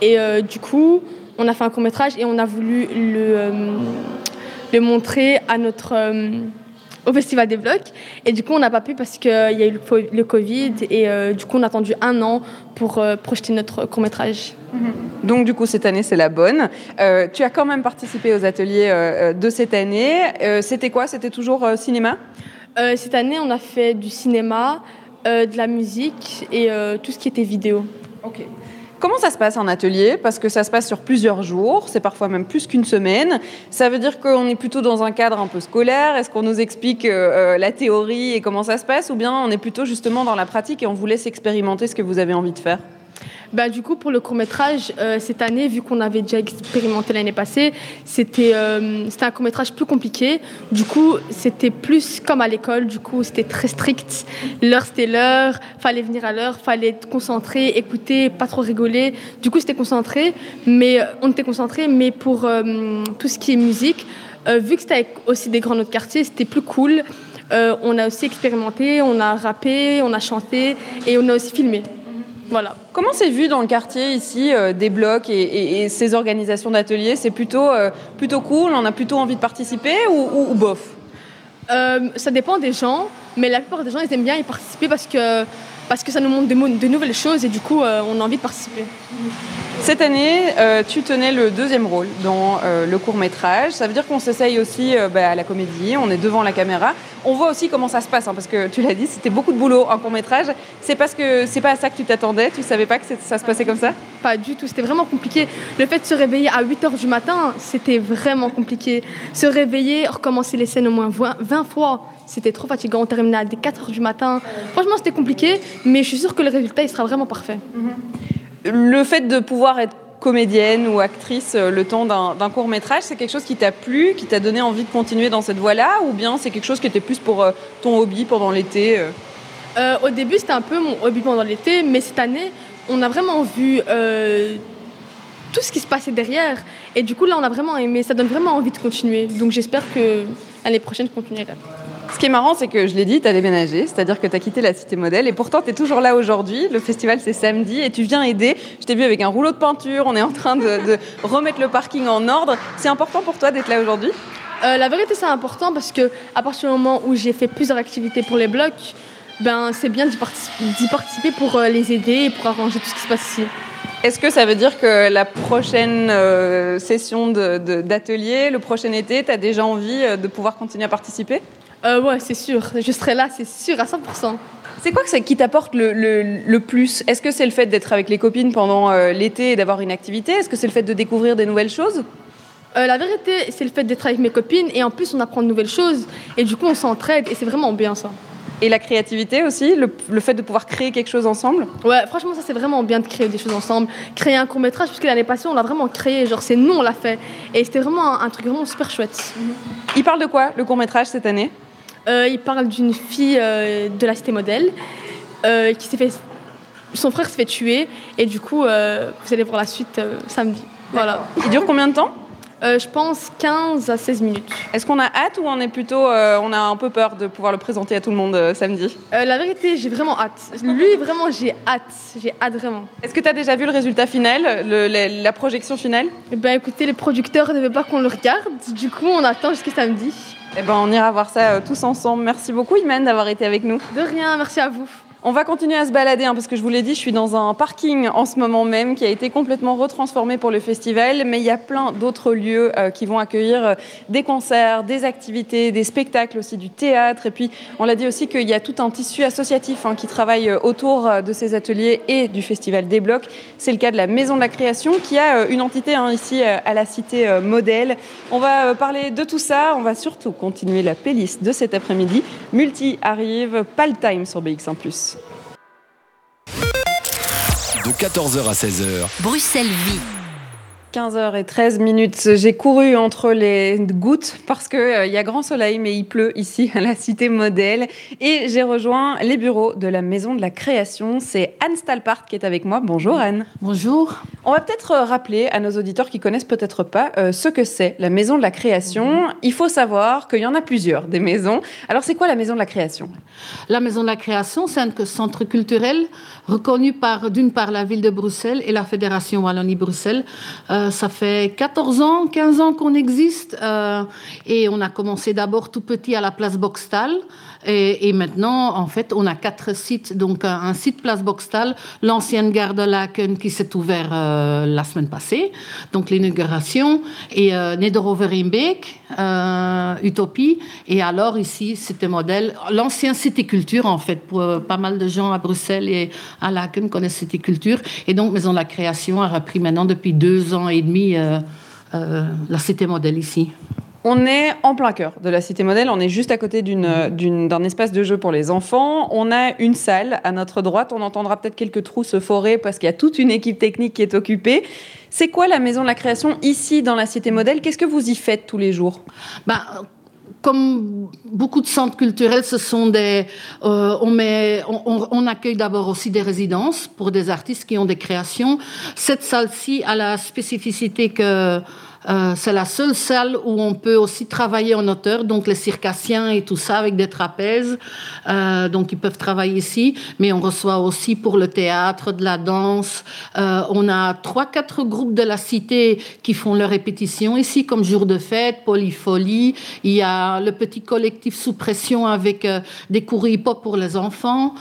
Et du coup, on a fait un court métrage et on a voulu le, le montrer à notre au Festival des Blocs. Et du coup, on n'a pas pu parce qu'il y a eu le Covid et euh, du coup, on a attendu un an pour euh, projeter notre court-métrage. Mhm. Donc, du coup, cette année, c'est la bonne. Euh, tu as quand même participé aux ateliers de cette année. C'était quoi? C'était toujours cinéma? Cette année, on a fait du cinéma, de la musique et tout ce qui était vidéo. Ok. Comment ça se passe en atelier? Parce que ça se passe sur plusieurs jours, c'est parfois même plus qu'une semaine. Ça veut dire qu'on est plutôt dans un cadre un peu scolaire. Est-ce qu'on nous explique euh, la théorie et comment ça se passe? Ou bien on est plutôt justement dans la pratique et on vous laisse expérimenter ce que vous avez envie de faire? Bah, du coup, pour le court métrage, euh, cette année, vu qu'on avait déjà expérimenté l'année passée, c'était euh, un court métrage plus compliqué. Du coup, c'était plus comme à l'école. Du coup, c'était très strict. L'heure, c'était l'heure. Fallait venir à l'heure. Fallait être concentré, écouter, pas trop rigoler. Du coup, c'était concentré. Mais euh, on était concentré. Mais pour tout ce qui est musique, vu que c'était aussi des grands autres quartiers, c'était plus cool. on a aussi expérimenté, on a rappé, on a chanté et on a aussi filmé. Comment c'est vu dans le quartier ici euh, des blocs et, ces organisations d'ateliers? C'est plutôt, euh, plutôt cool, on a plutôt envie de participer ou, bof? Euh, Ça dépend des gens, mais la plupart des gens ils aiment bien y participer parce que parce que ça nous montre de, de nouvelles choses et du coup, euh, on a envie de participer. Cette année, euh, tu tenais le deuxième rôle dans euh, le court métrage. Ça veut dire qu'on s'essaye aussi bah, à la comédie, on est devant la caméra. On voit aussi comment ça se passe, hein, parce que tu l'as dit, c'était beaucoup de boulot en court métrage. C'est parce que c'est pas à ça que tu t'attendais, tu savais pas que ça se passait comme ça? Pas du tout, c'était vraiment compliqué. Le fait de se réveiller à 8h du matin, c'était vraiment compliqué. Se réveiller, recommencer les scènes au moins 20 fois, c'était trop fatigant. On terminait à 4h du matin. Franchement, c'était compliqué, mais je suis sûre que le résultat, il sera vraiment parfait. Mm-hmm. Le fait de pouvoir être comédienne ou actrice euh, le temps d'un court métrage, c'est quelque chose qui t'a plu, qui t'a donné envie de continuer dans cette voie-là, ou bien c'est quelque chose qui était plus pour euh, ton hobby pendant l'été euh? Au début, c'était un peu mon hobby pendant l'été, mais cette année, on a vraiment vu tout ce qui se passait derrière. Et du coup, là, on a vraiment aimé. Ça donne vraiment envie de continuer. Donc, j'espère que l'année prochaine, je continuerai. Ce qui est marrant, c'est que je l'ai dit, tu as déménagé, c'est-à-dire que tu as quitté la cité modèle et pourtant tu es toujours là aujourd'hui. Le festival c'est samedi et tu viens aider. Je t'ai vu avec un rouleau de peinture, on est en train de, remettre le parking en ordre. C'est important pour toi d'être là aujourd'hui? Euh, La vérité, c'est important parce que à partir du moment où j'ai fait plusieurs activités pour les blocs, ben, c'est bien d'y participer, pour euh, les aider et pour arranger tout ce qui se passe ici. Est-ce que ça veut dire que la prochaine euh, session d'atelier, le prochain été, tu as déjà envie de pouvoir continuer à participer? Euh, Ouais, c'est sûr. Je serai là, c'est sûr, à 100%. C'est quoi qui t'apporte le, le, plus? Est-ce que c'est le fait d'être avec les copines pendant euh, l'été et d'avoir une activité? Est-ce que c'est le fait de découvrir des nouvelles choses? Euh, la vérité, c'est le fait d'être avec mes copines et en plus on apprend de nouvelles choses et du coup on s'entraide et c'est vraiment bien ça. Et la créativité aussi, le, fait de pouvoir créer quelque chose ensemble? Ouais, franchement, ça c'est vraiment bien de créer des choses ensemble. Créer un court métrage, puisque l'année passée on l'a vraiment créé, genre c'est nous on l'a fait. Et c'était vraiment un, truc vraiment super chouette. Il parle de quoi le court métrage cette année? Il parle d'une fille euh, de la cité modèle euh, qui s'est fait. Son frère s'est fait tuer et du coup, vous allez voir la suite samedi. Voilà. Il dure combien de temps je pense 15 à 16 minutes. Est-ce qu'on a hâte ou on est plutôt, on a un peu peur de pouvoir le présenter à tout le monde samedi? La vérité, j'ai vraiment hâte. Lui, vraiment, j'ai hâte. J'ai hâte vraiment. Est-ce que tu as déjà vu le résultat final, la, projection finale? Eh Ben écoutez, les producteurs ne veulent pas qu'on le regarde. Du coup, on attend jusqu'à samedi. Eh ben, on ira voir ça euh, tous ensemble. Merci beaucoup, Imen, d'avoir été avec nous. De rien, merci à vous. On va continuer à se balader hein, parce que je vous l'ai dit, je suis dans un parking en ce moment même qui a été complètement retransformé pour le festival, mais il y a plein d'autres lieux euh, qui vont accueillir euh, des concerts, des activités, des spectacles aussi, du théâtre. Et puis, on l'a dit aussi qu'il y a tout un tissu associatif hein, qui travaille euh, autour de ces ateliers et du festival des blocs. C'est le cas de la Maison de la Création qui a une entité hein, ici à la cité modèle. On va parler de tout ça. On va surtout continuer la playlist de cet après-midi. Multi arrive, pas le time sur BX1+ de 14h à 16h. Bruxelles vit. 15h13 minutes. J'ai couru entre les gouttes parce qu'il euh, y a grand soleil, mais il pleut ici à la cité modèle. Et j'ai rejoint les bureaux de la Maison de la Création. C'est Anne Stalpart qui est avec moi. Bonjour Anne. Bonjour. On va peut-être euh, rappeler à nos auditeurs qui connaissent peut-être pas euh, ce que c'est la Maison de la Création. Il faut savoir qu'il y en a plusieurs des maisons. Alors c'est quoi la Maison de la Création? La Maison de la Création, c'est un centre culturel reconnu par d'une part la ville de Bruxelles et la Fédération Wallonie-Bruxelles. Euh, ça fait 14 ans, 15 ans qu'on existe euh, et on a commencé d'abord tout petit à la place Boxtal et, maintenant, en fait, on a quatre sites. Donc un, site place Boxtal, l'ancienne gare de Laken qui s'est ouvert euh, la semaine passée, donc l'inauguration, et euh, Nederoverimbeek, Utopie, et alors ici, c'était modèle, l'ancien Cité Culture en fait, pour pas mal de gens à Bruxelles et à Laken connaissent Cité Culture, et donc Maison de la Création a repris maintenant depuis deux ans et euh, euh, la cité modèle ici. On est en plein cœur de la cité modèle. On est juste à côté d'un espace de jeu pour les enfants. On a une salle à notre droite. On entendra peut-être quelques trous se forer parce qu'il y a toute une équipe technique qui est occupée. C'est quoi la maison de la création ici dans la cité modèle? Qu'est-ce que vous y faites tous les jours? Bah, comme beaucoup de centres culturels, ce sont des, euh, on, met, on, on, accueille d'abord aussi des résidences pour des artistes qui ont des créations. Cette salle-ci a la spécificité que Euh, c'est la seule salle où on peut aussi travailler en hauteur, donc les circassiens et tout ça avec des trapèzes. Euh, donc ils peuvent travailler ici, mais on reçoit aussi pour le théâtre, de la danse. Euh, on a trois, quatre groupes de la cité qui font leurs répétitions ici, comme Jour de fête, Polyfolie. Il y a le petit collectif sous pression avec des cours hip-hop pour les enfants.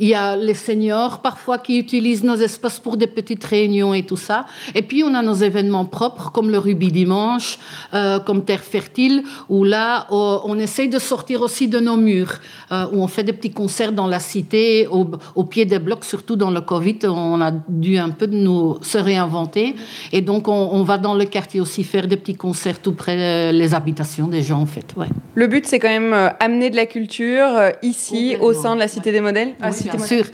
Il y a les seniors parfois qui utilisent nos espaces pour des petites réunions et tout ça. Et puis on a nos événements propres comme le Rubis Dimanche, euh, comme Terre Fertile, où là oh, on essaye de sortir aussi de nos murs, euh, où on fait des petits concerts dans la cité, au, pied des blocs, surtout dans le Covid, on a dû un peu de nous se réinventer. Et donc on, va dans le quartier aussi faire des petits concerts tout près des habitations des gens en fait. Ouais. Le but c'est quand même euh, amener de la culture ici au sein de la cité des modèles. Ah, bien sûr.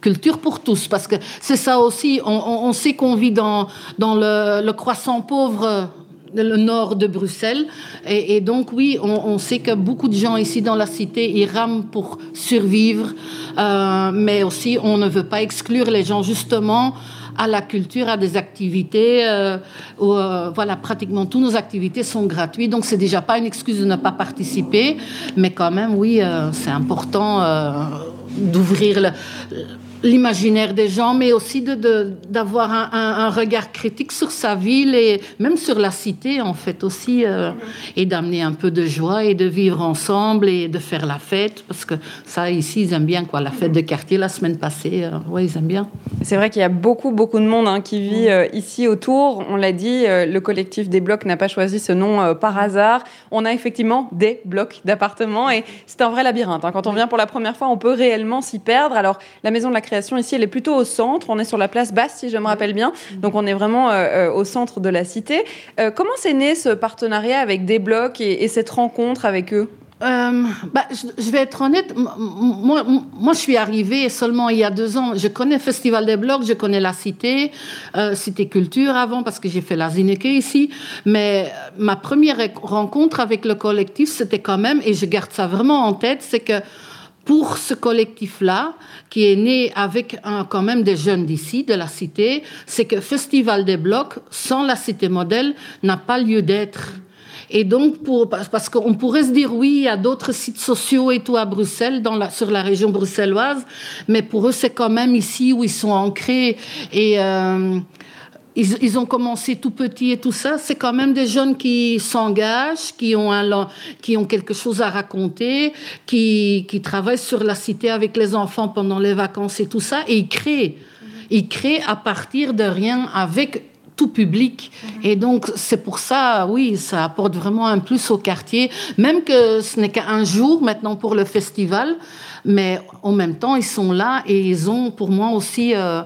Culture pour tous, parce que c'est ça aussi. On, sait qu'on vit dans, dans le, croissant pauvre le nord de Bruxelles. Et, donc, oui, on, sait que beaucoup de gens ici dans la cité, ils rament pour survivre. Euh, mais aussi, on ne veut pas exclure les gens, justement, à la culture, à des activités. Euh, où, euh, voilà, pratiquement toutes nos activités sont gratuites. Donc, c'est déjà pas une excuse de ne pas participer. Mais quand même, oui, c'est important d'ouvrir l'imaginaire des gens, mais aussi d'avoir de, un, regard critique sur sa ville et même sur la cité, en fait, aussi, euh, et d'amener un peu de joie et de vivre ensemble et de faire la fête, parce que ça, ici, ils aiment bien, quoi. La fête de quartier, la semaine passée, euh, ouais, ils aiment bien. C'est vrai qu'il y a beaucoup, beaucoup de monde hein, qui vit euh, ici autour. On l'a dit, le collectif des blocs n'a pas choisi ce nom par hasard. On a effectivement des blocs d'appartements et c'est un vrai labyrinthe. Hein. Quand on vient pour la première fois, on peut réellement s'y perdre. Alors, la maison de la création ici, elle est plutôt au centre. On est sur la place basse, si je me rappelle bien. Donc, on est vraiment euh, euh, au centre de la cité. Euh, comment s'est né ce partenariat avec des blocs et, cette rencontre avec eux? Bah, je, vais être honnête, moi, moi, je suis arrivée seulement il y a deux ans. Je connais Festival des Blocs, je connais la Cité, Cité Culture avant, parce que j'ai fait la Zineke ici. Mais ma première rencontre avec le collectif, c'était quand même, et je garde ça vraiment en tête, c'est que pour ce collectif-là, qui est né avec un, quand même des jeunes d'ici, de la cité, c'est que Festival des Blocs, sans la cité modèle, n'a pas lieu d'être. Et donc, pour, parce qu'on pourrait se dire, oui, il y a d'autres sites sociaux et tout à Bruxelles, dans la, sur la région bruxelloise, mais pour eux, c'est quand même ici où ils sont ancrés. Et euh, ils, ont commencé tout petit et tout ça. C'est quand même des jeunes qui s'engagent, qui ont un, qui ont quelque chose à raconter, qui, qui travaillent sur la cité avec les enfants pendant les vacances et tout ça. Et ils créent. Ils créent à partir de rien avec tout public. Et donc, c'est pour ça, oui, ça apporte vraiment un plus au quartier, même que ce n'est qu'un jour maintenant pour le festival, mais en même temps, ils sont là et ils ont pour moi aussi euh,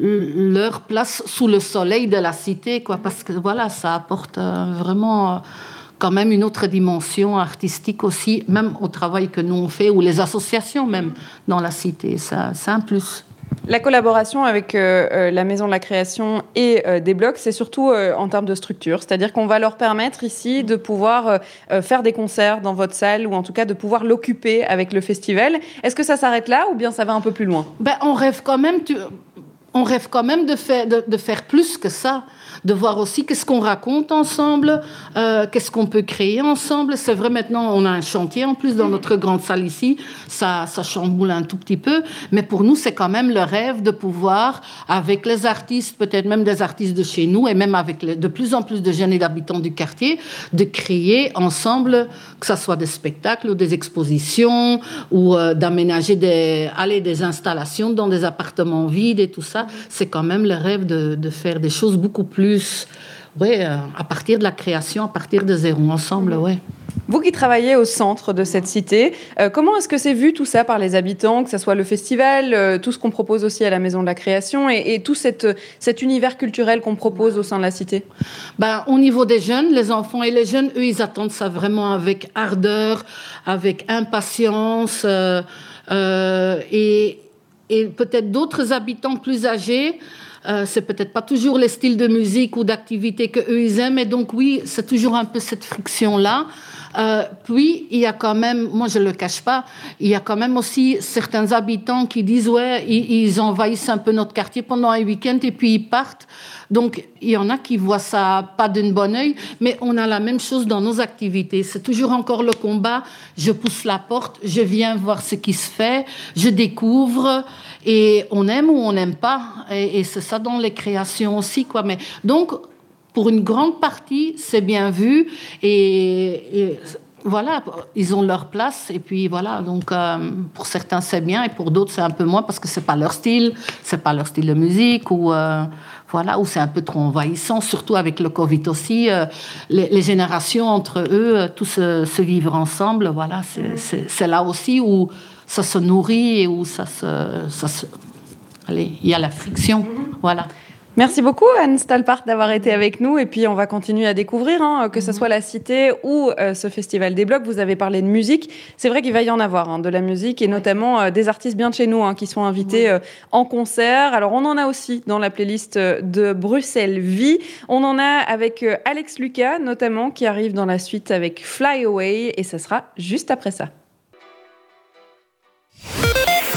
leur place sous le soleil de la cité, quoi, parce que voilà, ça apporte euh, vraiment euh, quand même une autre dimension artistique aussi, même au travail que nous on fait, ou les associations même dans la cité, ça, c'est un plus. La collaboration avec euh, la Maison de la Création et des blocs, c'est surtout en termes de structure. C'est-à-dire qu'on va leur permettre ici de pouvoir faire des concerts dans votre salle ou en tout cas de pouvoir l'occuper avec le festival. Est-ce que ça s'arrête là ou bien ça va un peu plus loin? Ben, On rêve quand même. Tu on rêve quand même de faire, plus que ça, de voir aussi qu'est-ce qu'on raconte ensemble, euh, qu'est-ce qu'on peut créer ensemble. C'est vrai, maintenant, on a un chantier en plus dans notre grande salle ici, ça, ça chamboule un tout petit peu, mais pour nous, c'est quand même le rêve de pouvoir, avec les artistes, peut-être même des artistes de chez nous, et même avec de plus en plus de jeunes et d'habitants du quartier, de créer ensemble, que ce soit des spectacles ou des expositions, ou euh, d'aménager des, aller des installations dans des appartements vides et tout ça. C'est quand même le rêve de, faire des choses beaucoup plus, ouais, euh, à partir de la création, à partir de zéro, ensemble, ouais. Vous qui travaillez au centre de cette cité, euh, comment est-ce que c'est vu tout ça par les habitants, que ce soit le festival, euh, tout ce qu'on propose aussi à la Maison de la Création et, tout cet univers culturel qu'on propose au sein de la cité? Ben, Au niveau des jeunes, les enfants et les jeunes, eux, ils attendent ça vraiment avec ardeur, avec impatience. et, et peut-être d'autres habitants plus âgés. Euh, c'est peut-être pas toujours les styles de musique ou d'activité que eux ils aiment, et donc oui, c'est toujours un peu cette friction là. Euh, puis, il y a quand même, moi je le cache pas, il y a quand même aussi certains habitants qui disent, ouais, ils, envahissent un peu notre quartier pendant un week-end et puis ils partent. Donc, il y en a qui voient ça pas d'un bon oeil, mais on a la même chose dans nos activités. C'est toujours encore le combat. Je pousse la porte, je viens voir ce qui se fait, je découvre, et on aime ou on n'aime pas. Et, c'est ça dans les créations aussi, quoi. Mais donc, pour une grande partie, c'est bien vu, et, voilà, ils ont leur place et puis voilà. Donc euh, pour certains c'est bien et pour d'autres c'est un peu moins parce que c'est pas leur style, c'est pas leur style de musique ou euh, voilà, où c'est un peu trop envahissant, surtout avec le Covid aussi. Euh, les, générations entre eux, tous se, vivre ensemble, voilà, c'est là aussi où ça se nourrit et où ça se, ça se allez, il y a la friction, voilà. Merci beaucoup Anne Stalpart d'avoir été avec nous et puis on va continuer à découvrir, hein, que ce soit la Cité ou euh, ce Festival des Blocs. Vous avez parlé de musique, c'est vrai qu'il va y en avoir hein, de la musique et notamment euh, des artistes bien de chez nous hein, qui sont invités euh, en concert. Alors on en a aussi dans la playlist de Bruxelles Vie. On en a avec Alex Lucas notamment qui arrive dans la suite avec Fly Away et ça sera juste après ça.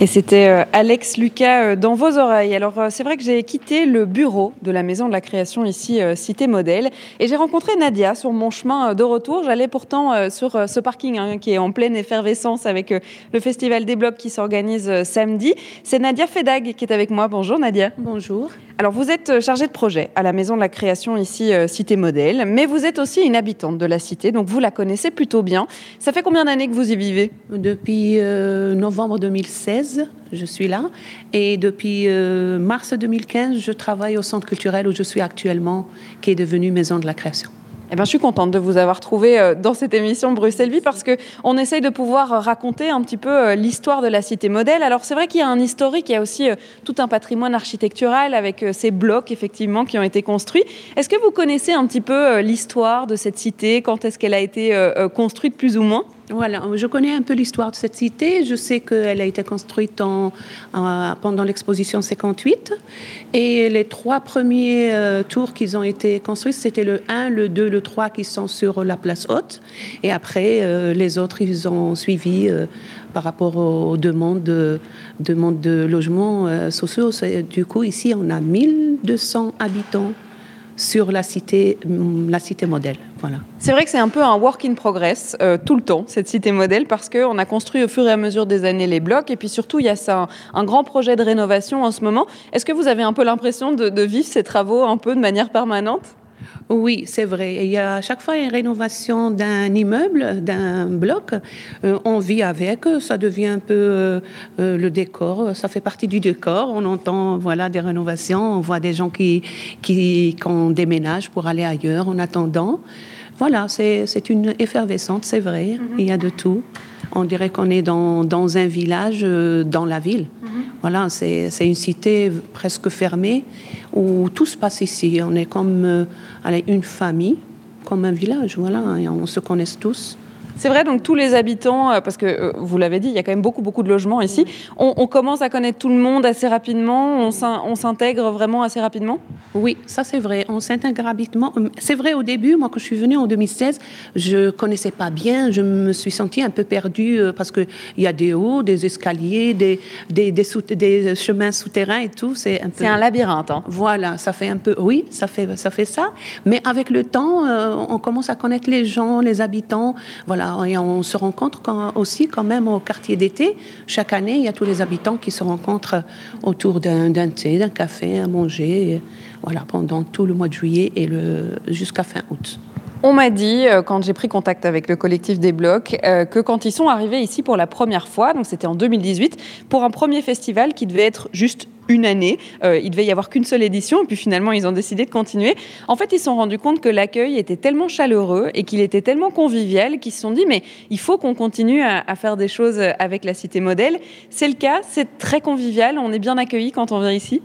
Et c'était euh, Alex Lucas euh, dans vos oreilles. Alors euh, c'est vrai que j'ai quitté le bureau de la Maison de la Création ici, Cité Modèle, et j'ai rencontré Nadia sur mon chemin de retour. J'allais pourtant sur ce parking hein, qui est en pleine effervescence avec le Festival des Blocs qui s'organise samedi. C'est Nadia Fedag qui est avec moi. Bonjour Nadia. Bonjour. Alors vous êtes chargée de projet à la Maison de la Création ici, Cité Modèle, mais vous êtes aussi une habitante de la cité, donc vous la connaissez plutôt bien. Ça fait combien d'années que vous y vivez? Depuis euh, novembre 2016, je suis là, et depuis mars 2015, je travaille au centre culturel où je suis actuellement, qui est devenu Maison de la Création. Eh ben, je suis contente de vous avoir trouvé euh, dans cette émission Bruxelles Vie parce que on essaye de pouvoir raconter un petit peu euh, l'histoire de la cité modèle. Alors c'est vrai qu'il y a un historique, il y a aussi euh, tout un patrimoine architectural avec ces blocs effectivement qui ont été construits. Est-ce que vous connaissez un petit peu l'histoire de cette cité? Quand est-ce qu'elle a été construite plus ou moins? Voilà, je connais un peu l'histoire de cette cité. Je sais qu'elle a été construite en, pendant l'exposition 58. Et les trois premiers euh, tours qui ont été construits, c'était le 1, le 2, le 3 qui sont sur la place haute. Et après, euh, les autres, ils ont suivi euh, par rapport aux demandes de, demandes de logements sociaux. Du coup, ici, on a 1200 habitants sur la cité, mm, la cité modèle. Voilà. C'est vrai que c'est un peu un work in progress euh, tout le temps, cette cité modèle, parce qu'on a construit au fur et à mesure des années les blocs, et puis surtout, il y a ça, un, grand projet de rénovation en ce moment. Est-ce que vous avez un peu l'impression de vivre ces travaux un peu de manière permanente? Oui, c'est vrai. Il y a à chaque fois une rénovation d'un immeuble, d'un bloc. Euh, on vit avec, ça devient un peu euh, euh, le décor, ça fait partie du décor. On entend voilà, des rénovations, on voit des gens qui, qui, qui déménagent pour aller ailleurs en attendant. Voilà, c'est une effervescente, c'est vrai. Mhm. Il y a de tout. On dirait qu'on est dans, dans, un village dans la ville. Mhm. Voilà, c'est une cité presque fermée où tout se passe ici. On est comme euh, une famille, comme un village, voilà, et on se connaît tous. C'est vrai, donc tous les habitants, euh, parce que euh, vous l'avez dit, il y a quand même beaucoup, beaucoup de logements ici. On, commence à connaître tout le monde assez rapidement, on s'intègre vraiment assez rapidement? Oui, ça c'est vrai, on s'intègre rapidement. C'est vrai, au début, moi quand je suis venue en 2016, je connaissais pas bien, je me suis sentie un peu perdue euh, parce qu'il y a des hauts, des escaliers, des, des, des, chemins souterrains et tout. C'est un, peu... un labyrinthe. Hein. Voilà, ça fait un peu, oui, ça fait, ça fait ça. Mais avec le temps, on commence à connaître les gens, les habitants. Voilà on se rencontre aussi quand même au quartier d'été. Chaque année, il y a tous les habitants qui se rencontrent autour d'un thé, d'un café, à manger, voilà, pendant tout le mois de juillet et jusqu'à fin août. On m'a dit, euh, quand j'ai pris contact avec le collectif des blocs, euh, que quand ils sont arrivés ici pour la première fois, donc c'était en 2018, pour un premier festival qui devait être juste une année. Euh, il devait y avoir qu'une seule édition, et puis finalement, ils ont décidé de continuer. En fait, ils se sont rendus compte que l'accueil était tellement chaleureux et qu'il était tellement convivial qu'ils se sont dit, mais il faut qu'on continue à, faire des choses avec la cité modèle. C'est le cas, c'est très convivial, on est bien accueillis quand on vient ici.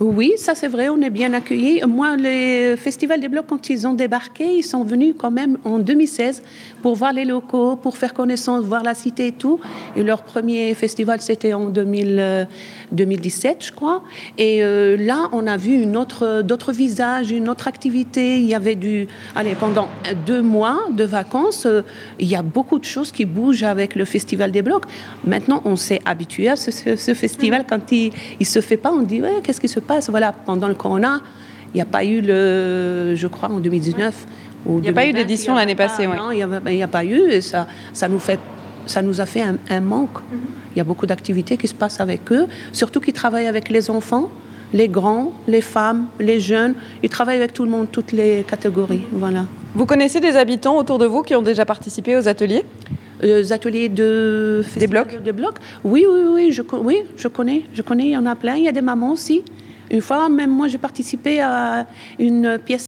Oui, ça c'est vrai, on est bien accueillis. Moi, les festivals des blocs, quand ils ont débarqué, ils sont venus quand même en 2016 pour voir les locaux, pour faire connaissance, voir la cité et tout. Et leur premier festival, c'était en 2000, euh, 2017, je crois. Et euh, là, on a vu une autre, d'autres visages, une autre activité. Il y avait du, allez, pendant deux mois de vacances, euh, il y a beaucoup de choses qui bougent avec le festival des blocs. Maintenant, on s'est habitué à ce, ce- ce festival. Quand il, il se fait pas, on dit ouais, qu'est-ce qui se passe? Voilà, pendant le corona, il n'y a pas eu le, je crois, en 2019. Il n'y a pas eu d'édition l'année passée, ouais. Non, il n'y a, a pas eu. Et ça, ça nous fait, ça nous a fait un, un manque. Il y a beaucoup d'activités qui se passent avec eux, surtout qu'ils travaillent avec les enfants, les grands, les femmes, les jeunes. Ils travaillent avec tout le monde, toutes les catégories. Voilà. Vous connaissez des habitants autour de vous qui ont déjà participé aux ateliers? Les ateliers de Des blocs de blocs. Oui, oui, oui, je, oui, je connais. Je connais, il y en a plein. Il y a des mamans aussi. Une fois, même moi, j'ai participé à une pièce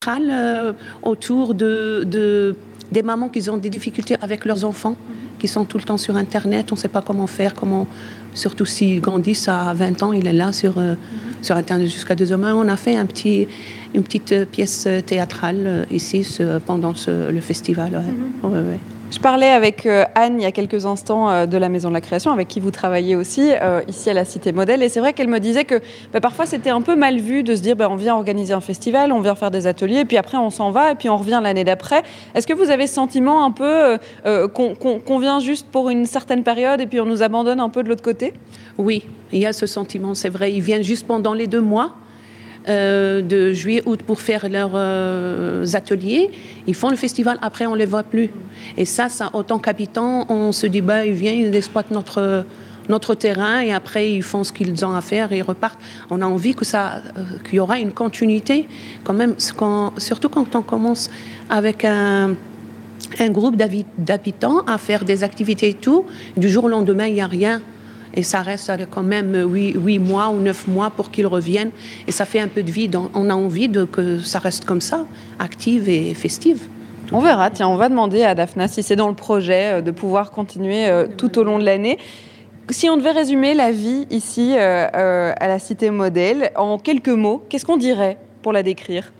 théâtrale euh, autour de, de- des mamans qui ont des difficultés avec leurs enfants, qui sont tout le temps sur Internet. On ne sait pas comment faire, comment, surtout s'ils grandissent à 20 ans, il est là sur, euh, sur Internet jusqu'à 2 heures. On a fait un petit, une petite pièce théâtrale euh, ici ce- pendant ce- le festival. ouais. Ouais, ouais. Je parlais avec euh, Anne il y a quelques instants euh, de la Maison de la Création, avec qui vous travaillez aussi euh, ici à la Cité Modèle. Et c'est vrai qu'elle me disait que bah, parfois c'était un peu mal vu de se dire bah, on vient organiser un festival, on vient faire des ateliers, et puis après on s'en va, et puis on revient l'année d'après. Est-ce que vous avez ce sentiment un peu qu'on vient juste pour une certaine période et puis on nous abandonne un peu de l'autre côté? Oui, il y a ce sentiment, c'est vrai. Ils viennent juste pendant les deux mois euh, de juillet-août pour faire leurs euh, ateliers. Ils font le festival, après on ne les voit plus. Et ça, ça en tant qu'habitants, on se dit, bah, ils viennent, ils exploitent notre, notre terrain et après ils font ce qu'ils ont à faire et ils repartent. On a envie euh, qu'il y aura une continuité quand même, surtout quand on commence avec un un groupe d'habitants à faire des activités et tout. Du jour au lendemain, il n'y a rien. Et ça reste quand même huit, huit mois ou neuf mois pour qu'ils reviennent. Et ça fait un peu de vie. Donc, on a envie de, que ça reste comme ça, active et festive. On verra, tiens, on va demander à Daphna si c'est dans le projet euh, de pouvoir continuer euh, tout au long de l'année. Si on devait résumer la vie ici euh, euh, à la Cité Modèle en quelques mots, qu'est-ce qu'on dirait pour la décrire?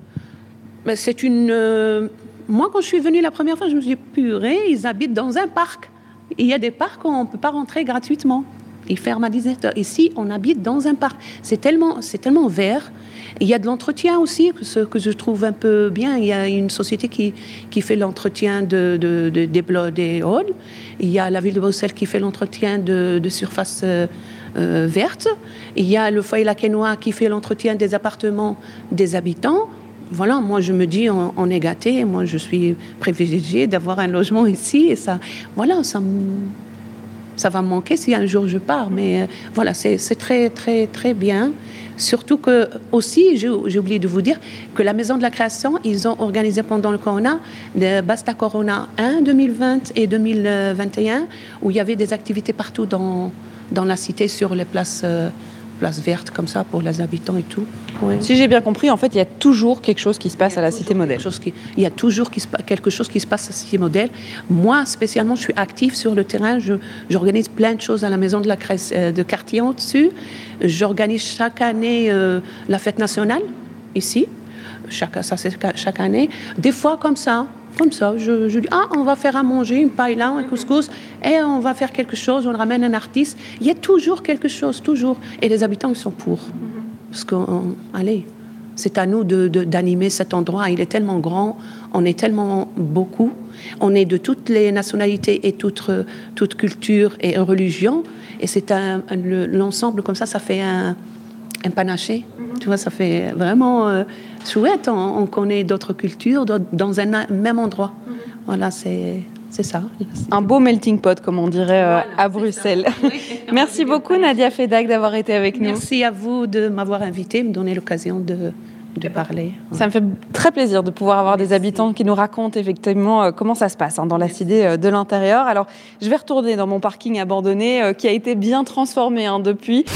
Mais c'est une. moi, quand je suis venue la première fois, je me suis dit, purée, ils habitent dans un parc. Il y a des parcs où on ne peut pas rentrer gratuitement. Ils ferment à 17h. Ici, on habite dans un parc. C'est tellement, c'est tellement vert. Il y a de l'entretien aussi, ce que je trouve un peu bien. Il y a une société qui, qui fait l'entretien de, de- de- des, blo- des halls. Il y a la ville de Bruxelles qui fait l'entretien de, surfaces euh, euh, vertes. Il y a le foyer Laquenois qui fait l'entretien des appartements des habitants. Voilà, moi je me dis, on, on est gâté. Moi je suis privilégiée d'avoir un logement ici. Et ça, voilà, ça me- ça va me manquer si un jour je pars. Mais euh, voilà, c'est très, très, très bien. Surtout que, aussi, j'ai oublié de vous dire que la Maison de la Création, ils ont organisé pendant le Corona, le Basta Corona 1 2020 et 2021, où il y avait des activités partout dans, dans la cité, sur les places, euh, places vertes, comme ça, pour les habitants et tout. Si j'ai bien compris, en fait, il y a toujours quelque chose qui se passe à la Cité Modèle. Qui- il y a toujours qui se pa- quelque chose qui se passe à Cité Modèle. Moi, spécialement, je suis active sur le terrain. J'organise plein de choses à la maison de, la Cresse- euh, de quartier au-dessus. J'organise chaque année euh, la fête nationale, ici. Chaque, ça, c'est ca- chaque année. Des fois, comme ça, comme ça, je, je dis, ah, on va faire à manger, une paille là, un couscous, et on va faire quelque chose, on ramène un artiste. Il y a toujours quelque chose, toujours. Et les habitants, ils sont pour. Parce que, allez, c'est à nous de- de- d'animer cet endroit. Il est tellement grand, on est tellement beaucoup, on est de toutes les nationalités et toutes, euh, toutes cultures et religions. Et c'est un, un- le- l'ensemble comme ça, ça fait un, un panaché. Tu vois, ça fait vraiment euh, chouette. On, on connaît d'autres cultures dans un a- même endroit. Voilà, c'est c'est ça. Un beau melting pot, comme on dirait euh, à Bruxelles. Merci beaucoup, Nadia Fedak, d'avoir été avec nous. Merci à vous de m'avoir invité, me donner l'occasion de, de parler. Ça me fait très plaisir de pouvoir avoir des habitants qui nous racontent effectivement euh, comment ça se passe hein, dans la cité euh, de l'intérieur. Alors, je vais retourner dans mon parking abandonné euh, qui a été bien transformé hein, depuis.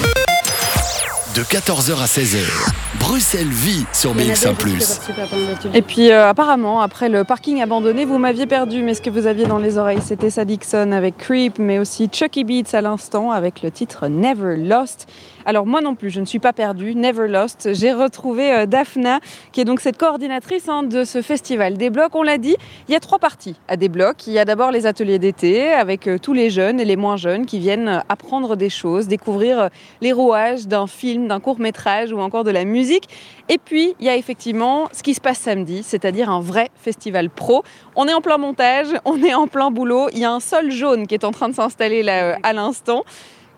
De 14h à 16h, Bruxelles vit sur BX1 ⁇ Et puis euh, apparemment, après le parking abandonné, vous m'aviez perdu, mais ce que vous aviez dans les oreilles, c'était Sadixon avec Creep, mais aussi Chucky Beats à l'instant avec le titre Never Lost. Alors moi non plus, je ne suis pas perdue, never lost. J'ai retrouvé euh, Daphna, qui est donc cette coordinatrice hein, de ce festival des blocs. On l'a dit, il y a trois parties à des blocs. Il y a d'abord les ateliers d'été avec euh, tous les jeunes et les moins jeunes qui viennent euh, apprendre des choses, découvrir les rouages d'un film, d'un court métrage ou encore de la musique. Et puis il y a effectivement ce qui se passe samedi, c'est-à-dire un vrai festival pro. On est en plein montage, on est en plein boulot. Il y a un sol jaune qui est en train de s'installer là à l'instant.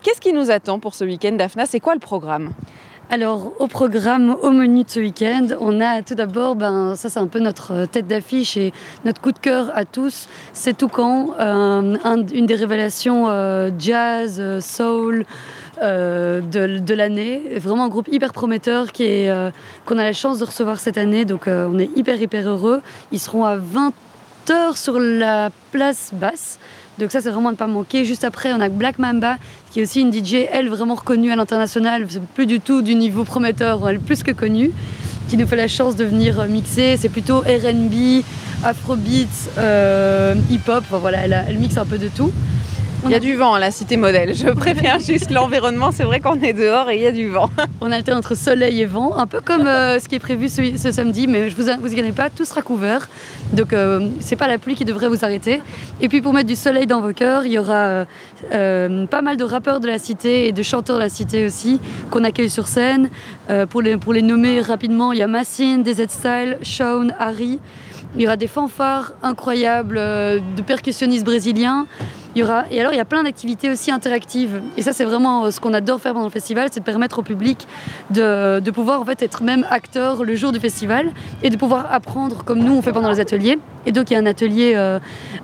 Qu'est-ce qui nous attend pour ce week-end, Daphna? C'est quoi le programme? Alors, au programme, au menu de ce week-end, on a tout d'abord, ben, ça c'est un peu notre euh, tête d'affiche et notre coup de cœur à tous, c'est Toucan, euh, une des révélations euh, jazz, soul de, l'année. Vraiment un groupe hyper prometteur qu'on a la chance de recevoir cette année, donc on est hyper hyper heureux. Ils seront à 20h sur la place basse. Donc ça, c'est vraiment à ne pas manquer. Juste après, on a Black Mamba, qui est aussi une DJ, elle, vraiment reconnue à l'international. C'est plus du tout du niveau prometteur, elle plus que connue, qui nous fait la chance de venir mixer. C'est plutôt R&B, Afrobeat, euh, hip-hop. voilà, elle, elle mixe un peu de tout. Il y a du vent à la cité modèle. Je préfère juste l'environnement. C'est vrai qu'on est dehors et il y a du vent. On alterne entre soleil et vent, un peu comme euh, ce qui est prévu ce, samedi, mais je vous vous inquiétez pas, tout sera couvert. Donc euh, c'est pas la pluie qui devrait vous arrêter. Et puis pour mettre du soleil dans vos cœurs, il y aura euh, pas mal de rappeurs de la cité et de chanteurs de la cité aussi qu'on accueille sur scène. pour, les, nommer rapidement, il y a Massine, DZ Style, Shawn, Harry. Il y aura des fanfares incroyables de percussionnistes brésiliens. Il y aura, et alors, il y a plein d'activités aussi interactives. Et ça, c'est vraiment euh, ce qu'on adore faire pendant le festival, c'est de permettre au public de, de, pouvoir en fait être même acteur le jour du festival et de pouvoir apprendre comme nous on fait pendant les ateliers. Et donc, il y a un atelier euh,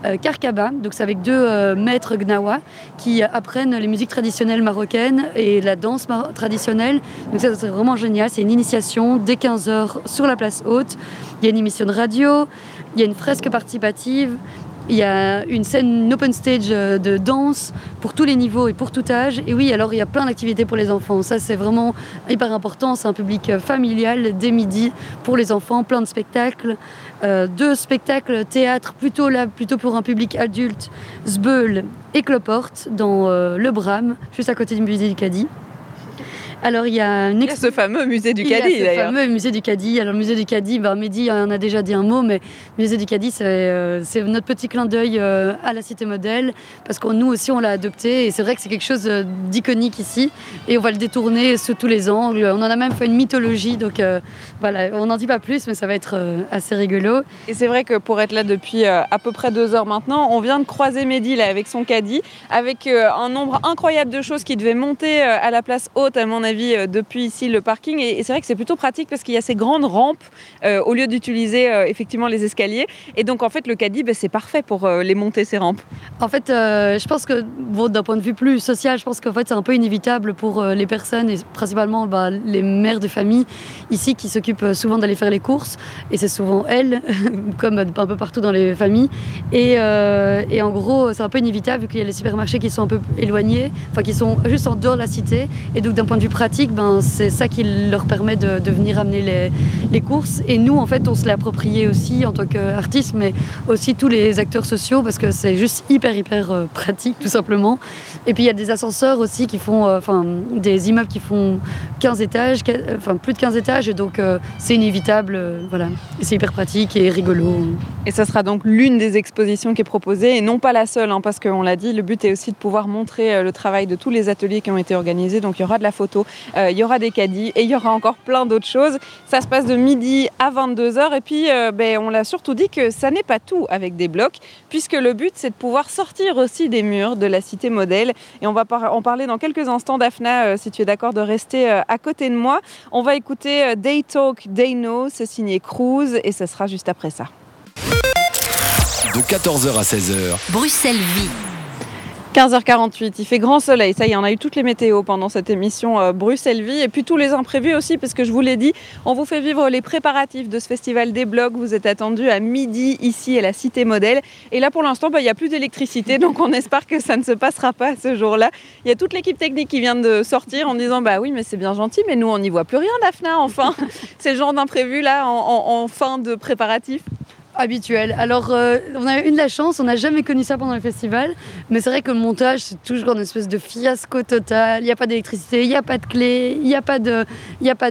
euh Karkaba, donc c'est avec deux euh, maîtres Gnawa qui apprennent les musiques traditionnelles marocaines et la danse traditionnelle. Donc, ça, c'est vraiment génial. C'est une initiation dès 15h sur la place haute. Il y a une émission de radio, il y a une fresque participative, il y a une scène, une open stage euh, de danse pour tous les niveaux et pour tout âge. Et oui, alors il y a plein d'activités pour les enfants. Ça, c'est vraiment hyper important. C'est un public euh, familial dès midi pour les enfants, plein de spectacles. Euh, deux spectacles théâtre plutôt là, plutôt pour un public adulte, Zbeul et Cloporte dans le Bram, juste à côté du musée du Caddy. Alors il y a, ce fameux musée du Caddy Il y a ce fameux musée du Caddy. Alors le musée du Caddy, ben, Mehdi en a déjà dit un mot, mais le musée du c'est euh, notre petit clin d'œil euh, à la cité modèle, parce que nous aussi on l'a adopté, et c'est vrai que c'est quelque chose euh, d'iconique ici, et on va le détourner sous tous les angles. On en a même fait une mythologie, donc voilà, on n'en dit pas plus, mais ça va être assez rigolo. Et c'est vrai que pour être là depuis à peu près deux heures maintenant, on vient de croiser Mehdi là avec son Caddy, avec un nombre incroyable de choses qui devaient monter à la place haute, à mon avis euh, depuis ici le parking. Et, c'est vrai que c'est plutôt pratique parce qu'il y a ces grandes rampes euh, au lieu d'utiliser euh, effectivement les escaliers. Et donc en fait, le caddie, ben, c'est parfait pour les monter ces rampes. En fait, je pense que d'un point de vue plus social, je pense qu'en fait c'est un peu inévitable pour les personnes et principalement bah, les mères de famille ici qui s'occupent souvent d'aller faire les courses. Et c'est souvent elles, comme un peu partout dans les familles. Et, et en gros, c'est un peu inévitable vu qu'il y a les supermarchés qui sont un peu éloignés, enfin qui sont juste en dehors de la cité. Et donc d'un point de vue ben, c'est ça qui leur permet de, venir amener les, les, courses. Et nous, en fait, on se l'est approprié aussi en tant qu'artistes, mais aussi tous les acteurs sociaux, parce que c'est juste hyper, hyper euh, pratique, tout simplement. Et puis, il y a des ascenseurs aussi qui font, euh, enfin, des immeubles qui font 15 étages, enfin, plus de 15 étages, et donc euh, c'est inévitable, voilà. C'est hyper pratique et rigolo. Et ça sera donc l'une des expositions qui est proposée, et non pas la seule, hein, parce qu'on l'a dit, le but est aussi de pouvoir montrer le travail de tous les ateliers qui ont été organisés. Donc, il y aura de la photo, euh, il y aura des caddies et il y aura encore plein d'autres choses. Ça se passe de midi à 22h et puis euh, ben, on l'a surtout dit que ça n'est pas tout avec des blocs puisque le but c'est de pouvoir sortir aussi des murs de la cité modèle et on va en parler dans quelques instants Daphna euh, si tu es d'accord de rester à côté de moi. On va écouter Day Talk, Day No, c'est signé Cruz et ce sera juste après ça. De 14h à 16h. Bruxelles vit. 15h48, il fait grand soleil, ça y est, on a eu toutes les météos pendant cette émission euh, Bruxelles-Vie et puis tous les imprévus aussi parce que je vous l'ai dit, on vous fait vivre les préparatifs de ce festival des blogs, vous êtes attendus à midi ici à la Cité Modèle. Et là pour l'instant bah, il n'y a plus d'électricité donc on espère que ça ne se passera pas ce jour-là. Il y a toute l'équipe technique qui vient de sortir en disant bah oui mais c'est bien gentil mais nous on n'y voit plus rien Daphna enfin, c'est le genre d'imprévu là en, en- en fin de préparatif. Habituel. Alors, euh, on a eu de la chance, on n'a jamais connu ça pendant le festival, mais c'est vrai que le montage, c'est toujours une espèce de fiasco total. Il n'y a pas d'électricité, il n'y a pas de clé, il n'y a pas de,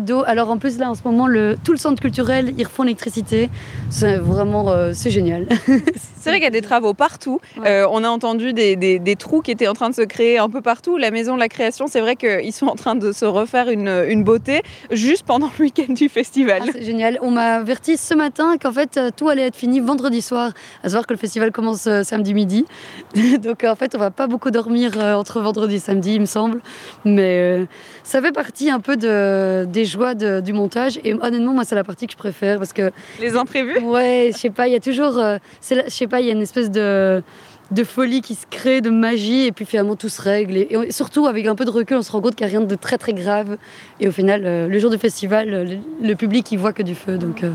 d'eau. Alors en plus là, en ce moment, le, tout le centre culturel, ils refont l'électricité. C'est vraiment, euh, c'est génial. C'est vrai qu'il y a des travaux partout. Euh, on a entendu des, des- des trous qui étaient en train de se créer un peu partout. La maison de la création, c'est vrai qu'ils sont en train de se refaire une, une beauté juste pendant le week-end du festival. Ah, c'est génial. On m'a averti ce matin qu'en fait euh, tout allait être fini vendredi soir, à savoir que le festival commence euh, samedi midi. Donc en fait on va pas beaucoup dormir euh, entre vendredi et samedi il me semble. Mais ça fait partie un peu de, des joies de- du montage. Et honnêtement moi c'est la partie que je préfère parce que... Les imprévus Ouais, je sais pas, il y a toujours... c'est la- je sais pas, il y a une espèce de de folie qui se crée, de magie, et puis finalement tout se règle. Et, surtout, avec un peu de recul, on se rend compte qu'il n'y a rien de très très grave. Et au final, euh, le jour du festival, euh, le, le public, il voit que du feu. Donc, euh,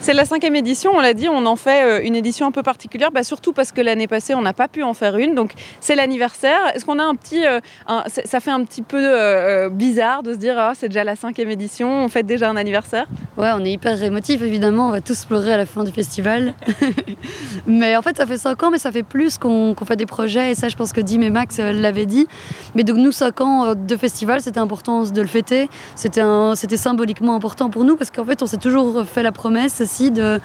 C'est la cinquième édition, on l'a dit, on en fait euh, une édition un peu particulière, bah, surtout parce que l'année passée on n'a pas pu en faire une, donc c'est l'anniversaire. Est-ce qu'on a un petit, un- ça fait un petit peu bizarre de se dire ah c'est déjà la cinquième édition, on fête déjà un anniversaire? Ouais, on est hyper émotifs, évidemment. On va tous pleurer à la fin du festival. mais en fait, ça fait 5 ans, mais ça fait plus qu'on qu'on fait des projets. Et ça, je pense que Dim et Max euh, l'avaient dit. Mais donc, nous, 5 ans euh, de festival, c'était important de le fêter. C'était symboliquement important pour nous parce qu'en fait, on s'est toujours fait la promesse aussi de,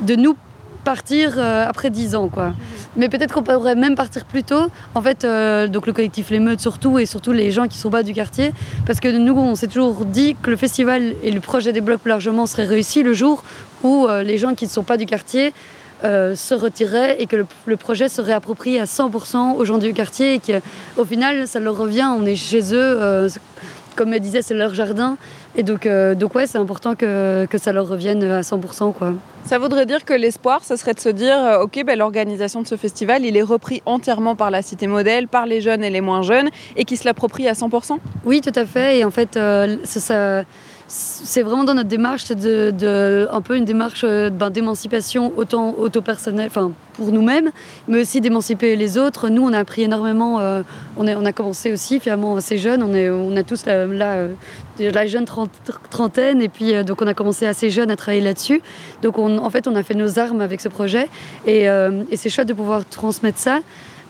de nous partir euh, après 10 ans quoi. Mais peut-être qu'on pourrait même partir plus tôt. En fait, euh, donc le collectif Les Meutes surtout et surtout les gens qui sont bas du quartier, parce que nous on s'est toujours dit que le festival et le projet des blocs plus largement serait réussi le jour où euh, les gens qui ne sont pas du quartier euh, se retiraient et que le, le projet serait approprié à 100% aux gens du quartier et qu'au final ça leur revient, on est chez eux, euh, comme elle disait c'est leur jardin et donc, euh, donc ouais c'est important que, que ça leur revienne à 100% quoi. Ça voudrait dire que l'espoir, ce serait de se dire, euh, ok, ben, l'organisation de ce festival, il est repris entièrement par la cité modèle, par les jeunes et les moins jeunes, et qui se l'approprie à 100%. Oui, tout à fait. Et en fait, euh, ça- c'est vraiment dans notre démarche, c'est de, un peu une démarche euh, ben, d'émancipation autant auto-personnelle, enfin pour nous-mêmes, mais aussi d'émanciper les autres. Nous, on a appris énormément. euh, on, a, on a commencé aussi finalement assez jeune. On, est, on a tous la, la, euh, jeune trentaine, et puis donc on a commencé assez jeune à travailler là-dessus. Donc on- en fait, on a fait nos armes avec ce projet, et, et c'est chouette de pouvoir transmettre ça.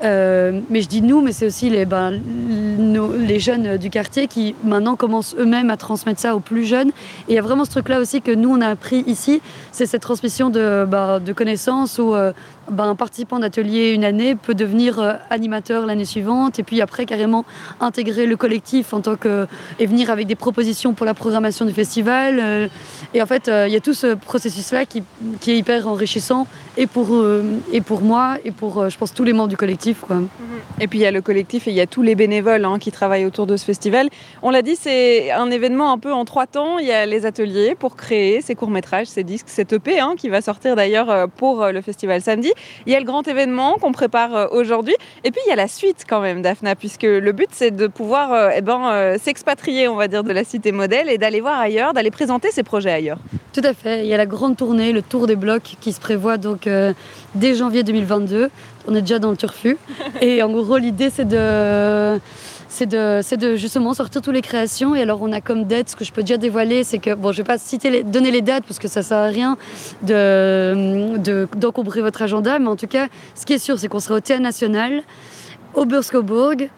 Euh, mais je dis nous, mais c'est aussi les, ben, les jeunes du quartier qui maintenant commencent eux-mêmes à transmettre ça aux plus jeunes. Et il y a vraiment ce truc-là aussi que nous, on a appris ici, c'est cette transmission de, ben, de connaissances où ben, un participant d'atelier une année peut devenir euh, animateur l'année suivante et puis après carrément intégrer le collectif en tant que et venir avec des propositions pour la programmation du festival. euh, et en fait, euh, il y a tout ce processus-là qui, qui est hyper enrichissant et pour, et pour moi et pour, je pense, tous les membres du collectif. Quoi. Et puis il y a le collectif et il y a tous les bénévoles hein, qui travaillent autour de ce festival. On l'a dit, c'est un événement un peu en trois temps. Il y a les ateliers pour créer ces courts-métrages, ces disques, cet EP hein, qui va sortir d'ailleurs pour le festival samedi. Il y a le grand événement qu'on prépare euh, aujourd'hui. Et puis il y a la suite quand même, Daphna, puisque le but c'est de pouvoir euh, eh ben, euh, s'expatrier, on va dire, de la cité modèle et d'aller voir ailleurs, d'aller présenter ses projets ailleurs. Tout à fait. Il y a la grande tournée, le tour des blocs qui se prévoit donc euh, dès janvier 2022. On est déjà dans le turfu. Et en gros, l'idée, c'est de. C'est de, de justement sortir toutes les créations. Et alors, on a comme date, ce que je peux déjà dévoiler, c'est que, bon, je vais pas citer donner les dates parce que ça sert à rien de, de- d'encombrer votre agenda, mais en tout cas, ce qui est sûr, c'est qu'on sera au Théâtre National, au Burskoburg,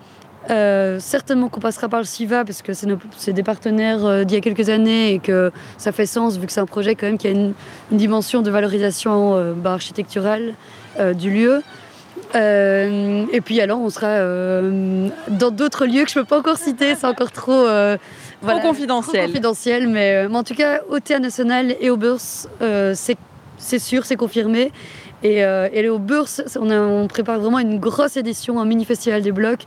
euh, certainement qu'on passera par le SIVA parce que c'est des partenaires euh, d'il y a quelques années et que ça fait sens vu que c'est un projet quand même qui a une, une dimension de valorisation euh, bah, architecturale euh, du lieu. Euh, et puis alors on sera euh, dans d'autres lieux que je peux pas encore citer, c'est encore trop, euh, voilà, confidentiel. trop confidentiel, mais, mais en tout cas au Théâtre National et au Bourse, c'est sûr, c'est confirmé. Et, et au Bourse, on, a- on prépare vraiment une grosse édition, un mini festival des blocs.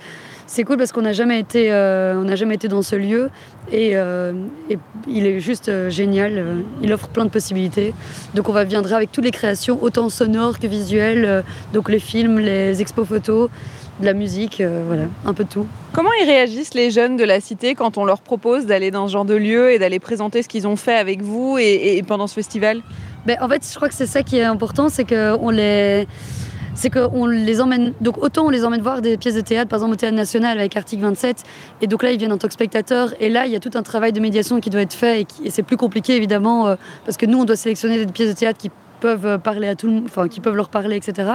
C'est cool parce qu'on n'a jamais été, euh, on n'a jamais été dans ce lieu et, euh, et il est juste euh, génial. Il offre plein de possibilités. Donc on va viendra avec toutes les créations, autant sonores que visuelles, donc les films, les expos photos. de la musique, voilà, un peu de tout. Comment ils réagissent les jeunes de la cité quand on leur propose d'aller dans ce genre de lieu et d'aller présenter ce qu'ils ont fait avec vous et, et pendant ce festival? Ben, En fait, je crois que c'est ça qui est important, c'est qu'on les c'est qu'on les emmène, donc autant on les emmène voir des pièces de théâtre, par exemple au Théâtre National avec Article 27, et donc là ils viennent en tant que spectateurs, et là il y a tout un travail de médiation qui doit être fait, et, c'est plus compliqué évidemment, euh, parce que nous on doit sélectionner des pièces de théâtre qui peuvent parler à tout enfin qui peuvent leur parler, etc.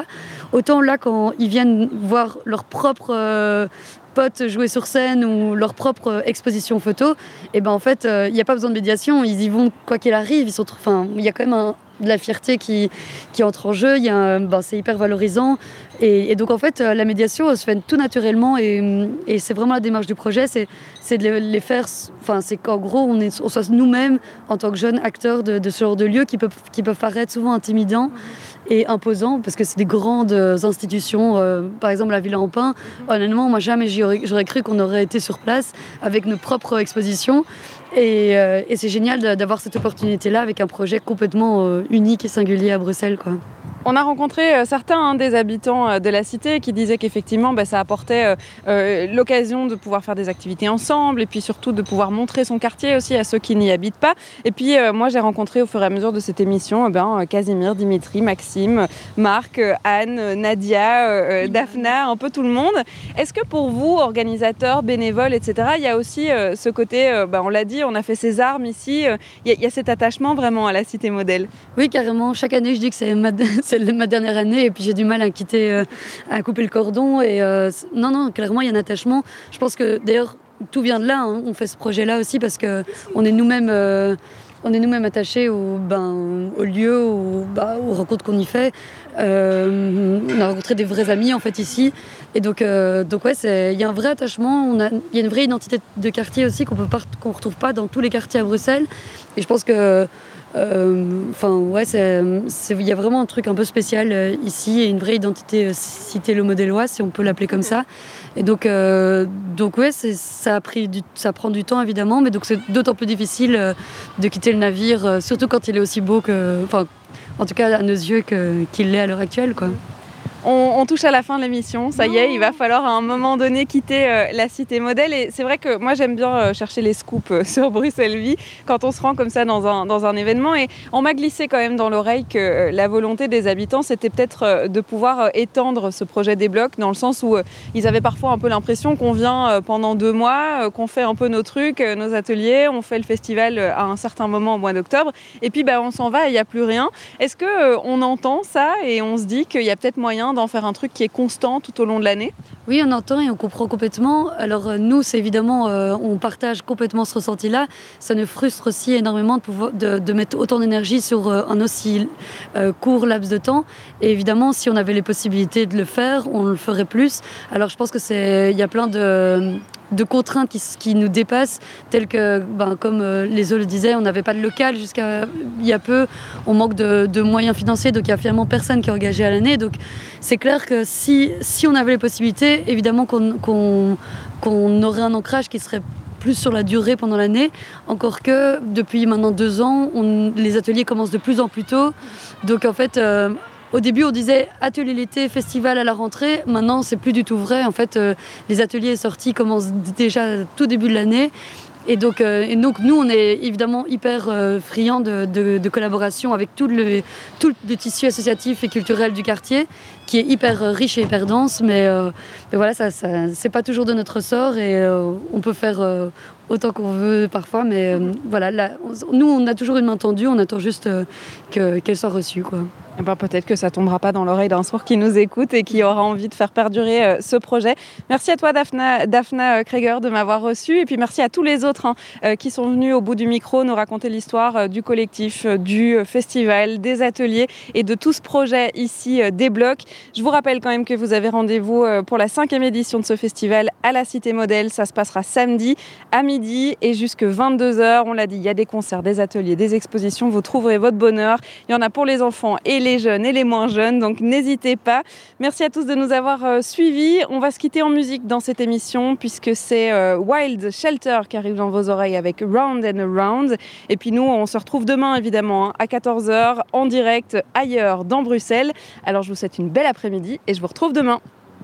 Autant là quand ils viennent voir leur propre euh, potes jouer sur scène ou leur propre exposition photo, et ben en fait il n'y a pas besoin de médiation, ils y vont quoi qu'il arrive, il y a quand même un, de la fierté qui, qui entre en jeu. Ben, c'est hyper valorisant. Et, donc, en fait, euh, la médiation se fait tout naturellement. Et, et c'est vraiment la démarche du projet c'est, c'est de les faire. Enfin, c'est qu'en gros, on, est, on soit nous-mêmes, en tant que jeunes acteurs de, ce genre de lieux qui peuvent, qui peuvent paraître souvent intimidants et imposants parce que c'est des grandes institutions. Euh, par exemple, la Villa en Pin. Honnêtement, moi, jamais j'aurais cru qu'on aurait été sur place avec nos propres expositions. Euh, et, c'est génial d'avoir cette opportunité-là avec un projet complètement euh, unique et singulier à Bruxelles. Quoi. On a rencontré euh, certains hein, des habitants euh, de la cité qui disaient qu'effectivement bah, ça apportait euh, l'occasion de pouvoir faire des activités ensemble et puis surtout de pouvoir montrer son quartier aussi à ceux qui n'y habitent pas. Et puis moi j'ai rencontré au fur et à mesure de cette émission eh ben, Casimir, Dimitri, Maxime, Marc, Anne, Nadia, Daphna, un peu tout le monde. Est-ce que pour vous, organisateurs, bénévoles, etc., il y a aussi ce côté, bah, on l'a dit, on a fait ses armes ici, il y, a cet attachement vraiment à la cité modèle? Oui, carrément. Chaque année je dis que c'est c'est ma dernière année et puis j'ai du mal à quitter, euh, à couper le cordon. Et euh, non, non, clairement, il y a un attachement. Je pense que d'ailleurs, tout vient de là. Hein. On fait ce projet-là aussi parce que on est nous-mêmes. Euh, on est nous-mêmes attachés au, ben, au lieu, au, bah, aux rencontres qu'on y fait. on a rencontré des vrais amis en fait ici. Et donc, donc ouais, il y a un vrai attachement. Il y a une vraie identité de quartier aussi qu'on ne retrouve pas dans tous les quartiers à Bruxelles. Et je pense que euh, enfin, ouais, il y a vraiment un truc un peu spécial euh, ici et une vraie identité euh, cité le modélois, si on peut l'appeler comme ça. Et donc, donc ouais, ça prend du temps évidemment, mais donc c'est d'autant plus difficile de quitter le navire, surtout quand il est aussi beau que, enfin, en tout cas à nos yeux qu'il l'est à l'heure actuelle, quoi. On, touche à la fin de l'émission, ça y est, il va falloir à un moment donné quitter euh, la cité modèle. Et c'est vrai que moi j'aime bien euh, chercher les scoops euh, sur Bruxelles Vie quand on se rend comme ça dans un, dans un événement. Et on m'a glissé quand même dans l'oreille que la volonté des habitants c'était peut-être de pouvoir étendre ce projet des blocs dans le sens où ils avaient parfois un peu l'impression qu'on vient pendant deux mois, qu'on fait un peu nos trucs, nos ateliers, on fait le festival à un certain moment au mois d'octobre et puis bah, on s'en va et il n'y a plus rien. Est-ce qu'on on entend ça et on se dit qu'il y a peut-être moyen d'en faire un truc qui est constant tout au long de l'année Oui, on entend et on comprend complètement. Alors euh, nous, c'est évidemment, euh, on partage complètement ce ressenti-là. Ça nous frustre aussi énormément de, pouvoir, de, mettre autant d'énergie sur euh, un aussi court laps de temps. Et évidemment, si on avait les possibilités de le faire, on le ferait plus. Alors je pense que c'est, il y a plein de de contraintes qui, nous dépassent, telles que, ben, comme euh, les autres le disaient, on n'avait pas de local jusqu'à il y a peu, on manque de, moyens financiers, donc il n'y a finalement personne qui est engagé à l'année. Donc c'est clair que si, on avait les possibilités, évidemment qu'on aurait un ancrage qui serait plus sur la durée pendant l'année. Encore que depuis maintenant deux ans, les ateliers commencent de plus en plus tôt. Donc en fait, euh, au début, on disait atelier l'été, festival à la rentrée. Maintenant, c'est plus du tout vrai. En fait, euh, les ateliers sortis commencent déjà tout début de l'année. Et donc, euh, nous, on est évidemment hyper euh, friands de, collaboration avec tout le, tissu associatif et culturel du quartier, qui est hyper riche et hyper dense. Mais, voilà, ça, ça c'est pas toujours de notre sort et on peut faire autant qu'on veut parfois. Mais voilà, nous, on a toujours une main tendue. On attend juste qu'elle soit reçue. Eh ben, peut-être que ça tombera pas dans l'oreille d'un sourd qui nous écoute et qui aura envie de faire perdurer euh, ce projet. Merci à toi, Daphna, Daphna euh, Krieger, de m'avoir reçu. Et puis merci à tous les autres hein, euh, qui sont venus au bout du micro nous raconter l'histoire du collectif, du festival, des ateliers et de tout ce projet ici des blocs. Je vous rappelle quand même que vous avez rendez-vous pour la cinquième édition de ce festival à la Cité Modèle. Ça se passera samedi à midi et jusque 22h. On l'a dit, il y a des concerts, des ateliers, des expositions. Vous trouverez votre bonheur. Il y en a pour les enfants et les jeunes et les moins jeunes, donc n'hésitez pas. Merci à tous de nous avoir euh, suivis. On va se quitter en musique dans cette émission puisque c'est euh, Wild Shelter qui arrive dans vos oreilles avec Round and Around. Et puis nous, on se retrouve demain évidemment hein, à 14h en direct ailleurs dans Bruxelles. Alors je vous souhaite une belle après-midi et je vous retrouve demain.